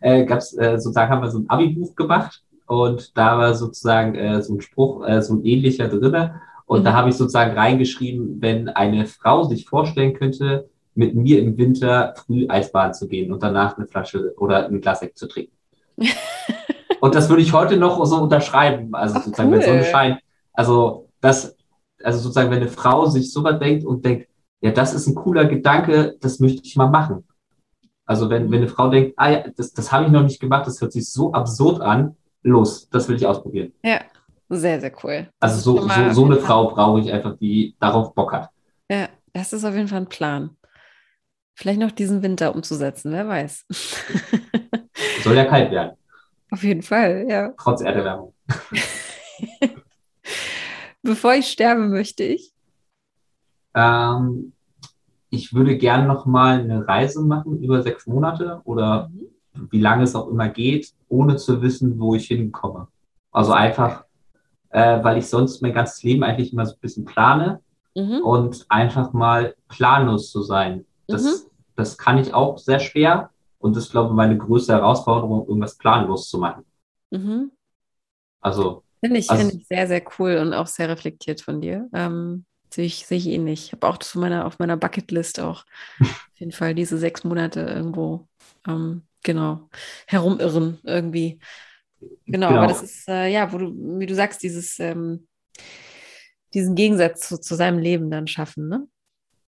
äh, gab's äh, sozusagen haben wir so ein Abi-Buch gemacht und da war sozusagen äh, so ein Spruch, äh, so ein ähnlicher drinne. Und da Mhm. habe ich sozusagen reingeschrieben, wenn eine Frau sich vorstellen könnte, mit mir im Winter früh Eisbaden zu gehen und danach eine Flasche oder ein Glas Sekt zu trinken. (laughs) und das würde ich heute noch so unterschreiben. Also Ach, sozusagen, wenn cool. Sonne scheint. Also das, also sozusagen, wenn eine Frau sich so was denkt und denkt, ja, das ist ein cooler Gedanke, das möchte ich mal machen. Also wenn, wenn eine Frau denkt, ah ja, das, das habe ich noch nicht gemacht, das hört sich so absurd an, los, das will ich ausprobieren. Ja, sehr, sehr cool. Also so, so, so eine Frau brauche ich einfach, die darauf Bock hat. Ja, das ist auf jeden Fall ein Plan. Vielleicht noch diesen Winter umzusetzen, wer weiß. (laughs) Soll ja kalt werden, auf jeden Fall, ja. trotz Erderwärmung. (laughs) Bevor ich sterbe, möchte ich. Ähm, ich würde gern noch mal eine Reise machen über sechs Monate oder wie lange es auch immer geht, ohne zu wissen, wo ich hinkomme. Also einfach, äh, weil ich sonst mein ganzes Leben eigentlich immer so ein bisschen plane mhm. und einfach mal planlos zu sein. Das, mhm. das kann ich auch sehr schwer und das ist, glaube ich, meine größte Herausforderung, irgendwas planlos zu machen. Mhm. Also. Finde ich, also, find ich sehr, sehr cool und auch sehr reflektiert von dir. Ähm, sehe ich, sehe ich ähnlich. Ich habe auch das meiner, auf meiner Bucketlist auch (laughs) auf jeden Fall diese sechs Monate irgendwo, ähm, genau, herumirren irgendwie. Genau, genau, aber das ist, äh, ja, wo du, wie du sagst, dieses, ähm, diesen Gegensatz zu, zu seinem Leben dann schaffen, ne?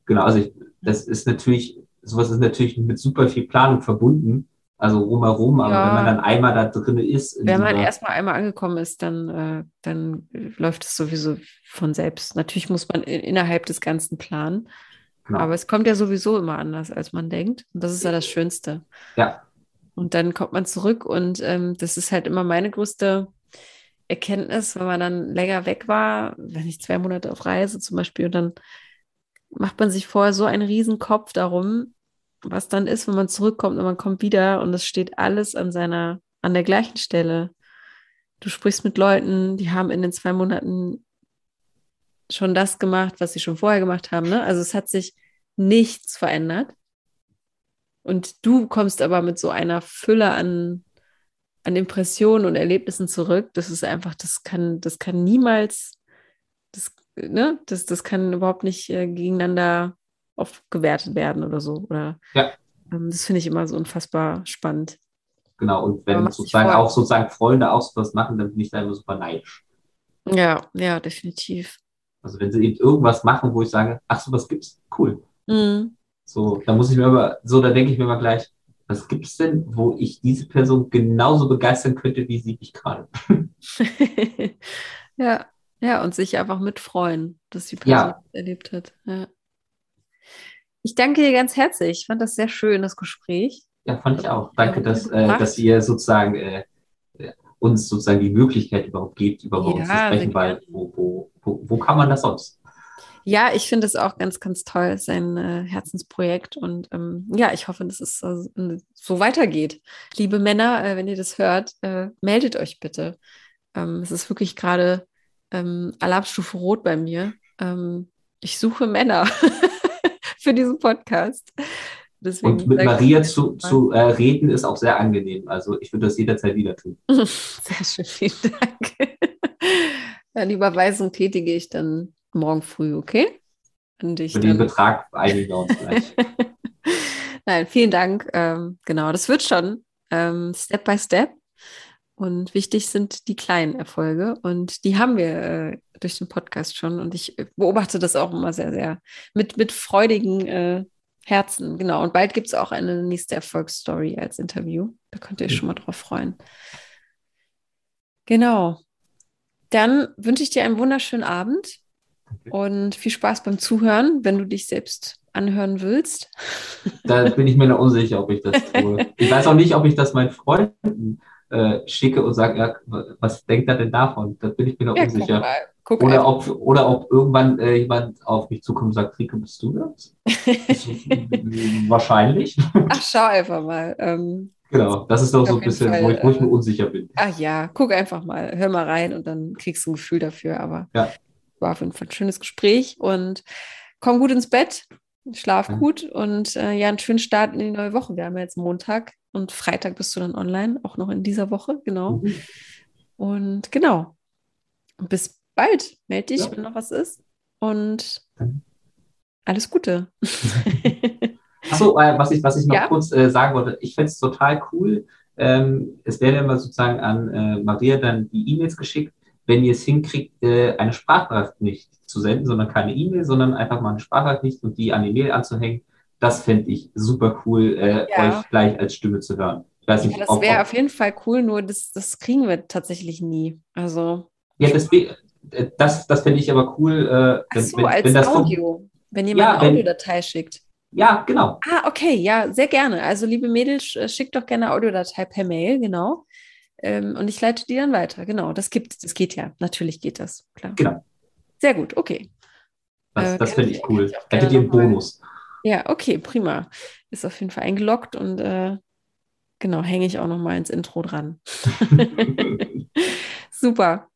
Genau, also ich, das ist natürlich, sowas ist natürlich mit super viel Planung verbunden, also rumherum, aber ja. wenn man dann einmal da drin ist. Wenn man erstmal einmal angekommen ist, dann, äh, dann läuft es sowieso von selbst. Natürlich muss man in, innerhalb des Ganzen planen. Genau. Aber es kommt ja sowieso immer anders, als man denkt. Und das ist ja das Schönste. Ja. Und dann kommt man zurück und ähm, das ist halt immer meine größte Erkenntnis, wenn man dann länger weg war, wenn ich zwei Monate auf Reise zum Beispiel, und dann macht man sich vorher so einen riesen Kopf darum, was dann ist, wenn man zurückkommt und man kommt wieder und es steht alles an seiner, an der gleichen Stelle. Du sprichst mit Leuten, die haben in den zwei Monaten schon das gemacht, was sie schon vorher gemacht haben. Ne? Also es hat sich nichts verändert. Und du kommst aber mit so einer Fülle an, an Impressionen und Erlebnissen zurück. Das ist einfach, das kann, das kann niemals, das, ne, das, das kann überhaupt nicht äh, gegeneinander aufgewertet werden oder so. Oder, ja. Ähm, das finde ich immer so unfassbar spannend. Genau, und wenn sozusagen auch sozusagen Freunde auch sowas machen, dann bin ich da immer super neidisch. Ja, ja, definitiv. Also wenn sie eben irgendwas machen, wo ich sage, ach so, was gibt's? Cool. Mhm. So, da muss ich mir aber, so, da denke ich mir mal gleich, was gibt's denn, wo ich diese Person genauso begeistern könnte, wie sie mich gerade? (laughs) ja, ja, und sich einfach mitfreuen, dass die Person ja. erlebt hat. Ja. Ich danke dir ganz herzlich. Ich fand das sehr schön, das Gespräch. Ja, fand ich auch. Danke, dass, äh, dass ihr sozusagen äh, uns sozusagen die Möglichkeit überhaupt gibt, über ja, uns zu sprechen, weil wo, wo, wo, wo kann man das sonst? Ja, ich finde es auch ganz, ganz toll, sein äh, Herzensprojekt. Und ähm, ja, ich hoffe, dass es äh, so weitergeht. Liebe Männer, äh, wenn ihr das hört, äh, meldet euch bitte. Ähm, es ist wirklich gerade ähm, Alarmstufe Rot bei mir. Ähm, ich suche Männer (laughs) für diesen Podcast. Deswegen und mit Maria zu, zu äh, reden ist auch sehr angenehm. Also ich würde das jederzeit wieder tun. (laughs) Sehr schön, vielen Dank. (laughs) ja, die Überweisung tätige ich dann morgen früh, okay? An dich Für den Betrag einigen wir uns gleich. (laughs) Nein, vielen Dank. Ähm, genau, das wird schon ähm, Step by Step. Und wichtig sind die kleinen Erfolge. Und die haben wir äh, durch den Podcast schon. Und ich beobachte das auch immer sehr, sehr mit, mit freudigen äh, Herzen. Genau. Und bald gibt es auch eine nächste Erfolgsstory als Interview. Da könnt ihr euch schon mal drauf freuen. Genau. Dann wünsche ich dir einen wunderschönen Abend und viel Spaß beim Zuhören, wenn du dich selbst anhören willst. Da bin ich mir noch unsicher, ob ich das (laughs) tue. Ich weiß auch nicht, ob ich das meinen Freunden äh, schicke und sage, ja, was denkt er denn davon? Da bin ich mir noch ja, unsicher. Guck Guck oder, ob, oder ob irgendwann äh, jemand auf mich zukommt und sagt, Rike, bist du das? (laughs) (laughs) Wahrscheinlich. Ach, schau einfach mal. Ähm, genau, das ist doch so ein bisschen, Fall, wo, ich, wo ich mir äh, unsicher bin. Ach ja, guck einfach mal, hör mal rein und dann kriegst du ein Gefühl dafür. Aber ja. War auf jeden Fall ein schönes Gespräch und komm gut ins Bett, schlaf ja. gut und äh, ja, einen schönen Start in die neue Woche. Wir haben ja jetzt Montag und Freitag bist du dann online, auch noch in dieser Woche, genau. Mhm. Und genau. Bis bald. Meld dich, ja. wenn noch was ist. Und alles Gute. (laughs) Achso, (laughs) äh, was, ich, was ich noch ja? kurz äh, sagen wollte, ich fände es total cool. Ähm, es werden immer sozusagen an äh, Maria dann die E-Mails geschickt, wenn ihr es hinkriegt, äh, eine Sprachnachricht nicht zu senden, sondern keine E-Mail, sondern einfach mal eine Sprachnachricht und die an die Mail anzuhängen. Das fände ich super cool, äh, ja. euch gleich als Stimme zu hören. Nicht, ja, das wäre auf jeden Fall cool, nur das, das kriegen wir tatsächlich nie. Also. Ja, das, das, das fände ich aber cool. Äh, wenn, so, wenn, als wenn das Audio, wenn jemand ja, eine Audiodatei schickt. Ja, genau. Ah, okay, ja, sehr gerne. Also, liebe Mädels, äh, schickt doch gerne Audiodatei per Mail, genau. Ähm, und ich leite die dann weiter. Genau, das gibt, das geht ja. Natürlich geht das, klar. Genau. Sehr gut, okay. Das, äh, das finde ich cool. Hättet ihr einen Bonus. Ja, okay, prima. Ist auf jeden Fall eingeloggt und äh, genau, hänge ich auch noch mal ins Intro dran. (laughs) (laughs) Super.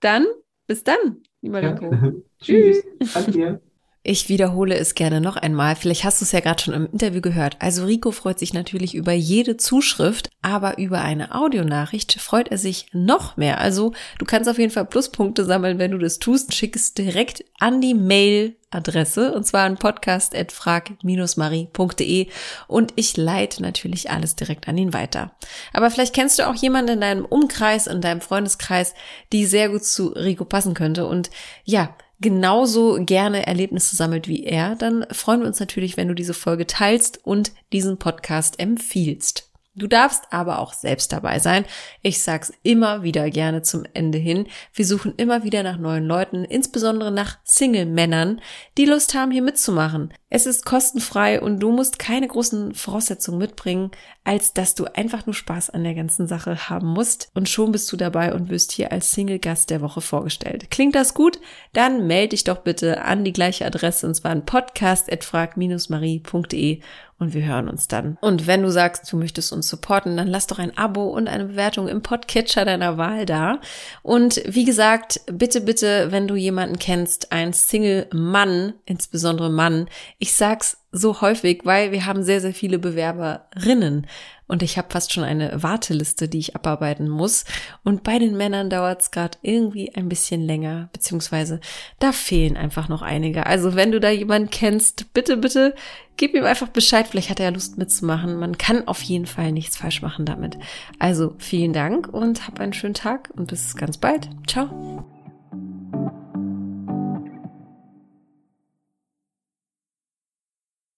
Dann Bis dann, lieber. Ja. (laughs) Tschüss. Danke dir. Ich wiederhole es gerne noch einmal. Vielleicht hast du es ja gerade schon im Interview gehört. Also Rico freut sich natürlich über jede Zuschrift, aber über eine Audionachricht freut er sich noch mehr. Also du kannst auf jeden Fall Pluspunkte sammeln, wenn du das tust. Schick es direkt an die Mail-Adresse und zwar an podcast.frag-marie.de und ich leite natürlich alles direkt an ihn weiter. Aber vielleicht kennst du auch jemanden in deinem Umkreis, in deinem Freundeskreis, die sehr gut zu Rico passen könnte und ja, genauso gerne Erlebnisse sammelt wie er, dann freuen wir uns natürlich, wenn du diese Folge teilst und diesen Podcast empfiehlst. Du darfst aber auch selbst dabei sein. Ich sag's immer wieder gerne zum Ende hin. Wir suchen immer wieder nach neuen Leuten, insbesondere nach Single-Männern, die Lust haben, hier mitzumachen. Es ist kostenfrei und du musst keine großen Voraussetzungen mitbringen, als dass du einfach nur Spaß an der ganzen Sache haben musst. Und schon bist du dabei und wirst hier als Single-Gast der Woche vorgestellt. Klingt das gut? Dann melde dich doch bitte an die gleiche Adresse und zwar an podcast.frag-marie.de und wir hören uns dann. Und wenn du sagst, du möchtest uns supporten, dann lass doch ein Abo und eine Bewertung im Podcatcher deiner Wahl da. Und wie gesagt, bitte, bitte, wenn du jemanden kennst, ein Single-Mann, insbesondere Mann, ich sag's so häufig, weil wir haben sehr, sehr viele Bewerberinnen und ich habe fast schon eine Warteliste, die ich abarbeiten muss. Und bei den Männern dauert es gerade irgendwie ein bisschen länger, beziehungsweise da fehlen einfach noch einige. Also wenn du da jemanden kennst, bitte, bitte gib ihm einfach Bescheid. Vielleicht hat er ja Lust mitzumachen. Man kann auf jeden Fall nichts falsch machen damit. Also vielen Dank und hab einen schönen Tag und bis ganz bald. Ciao.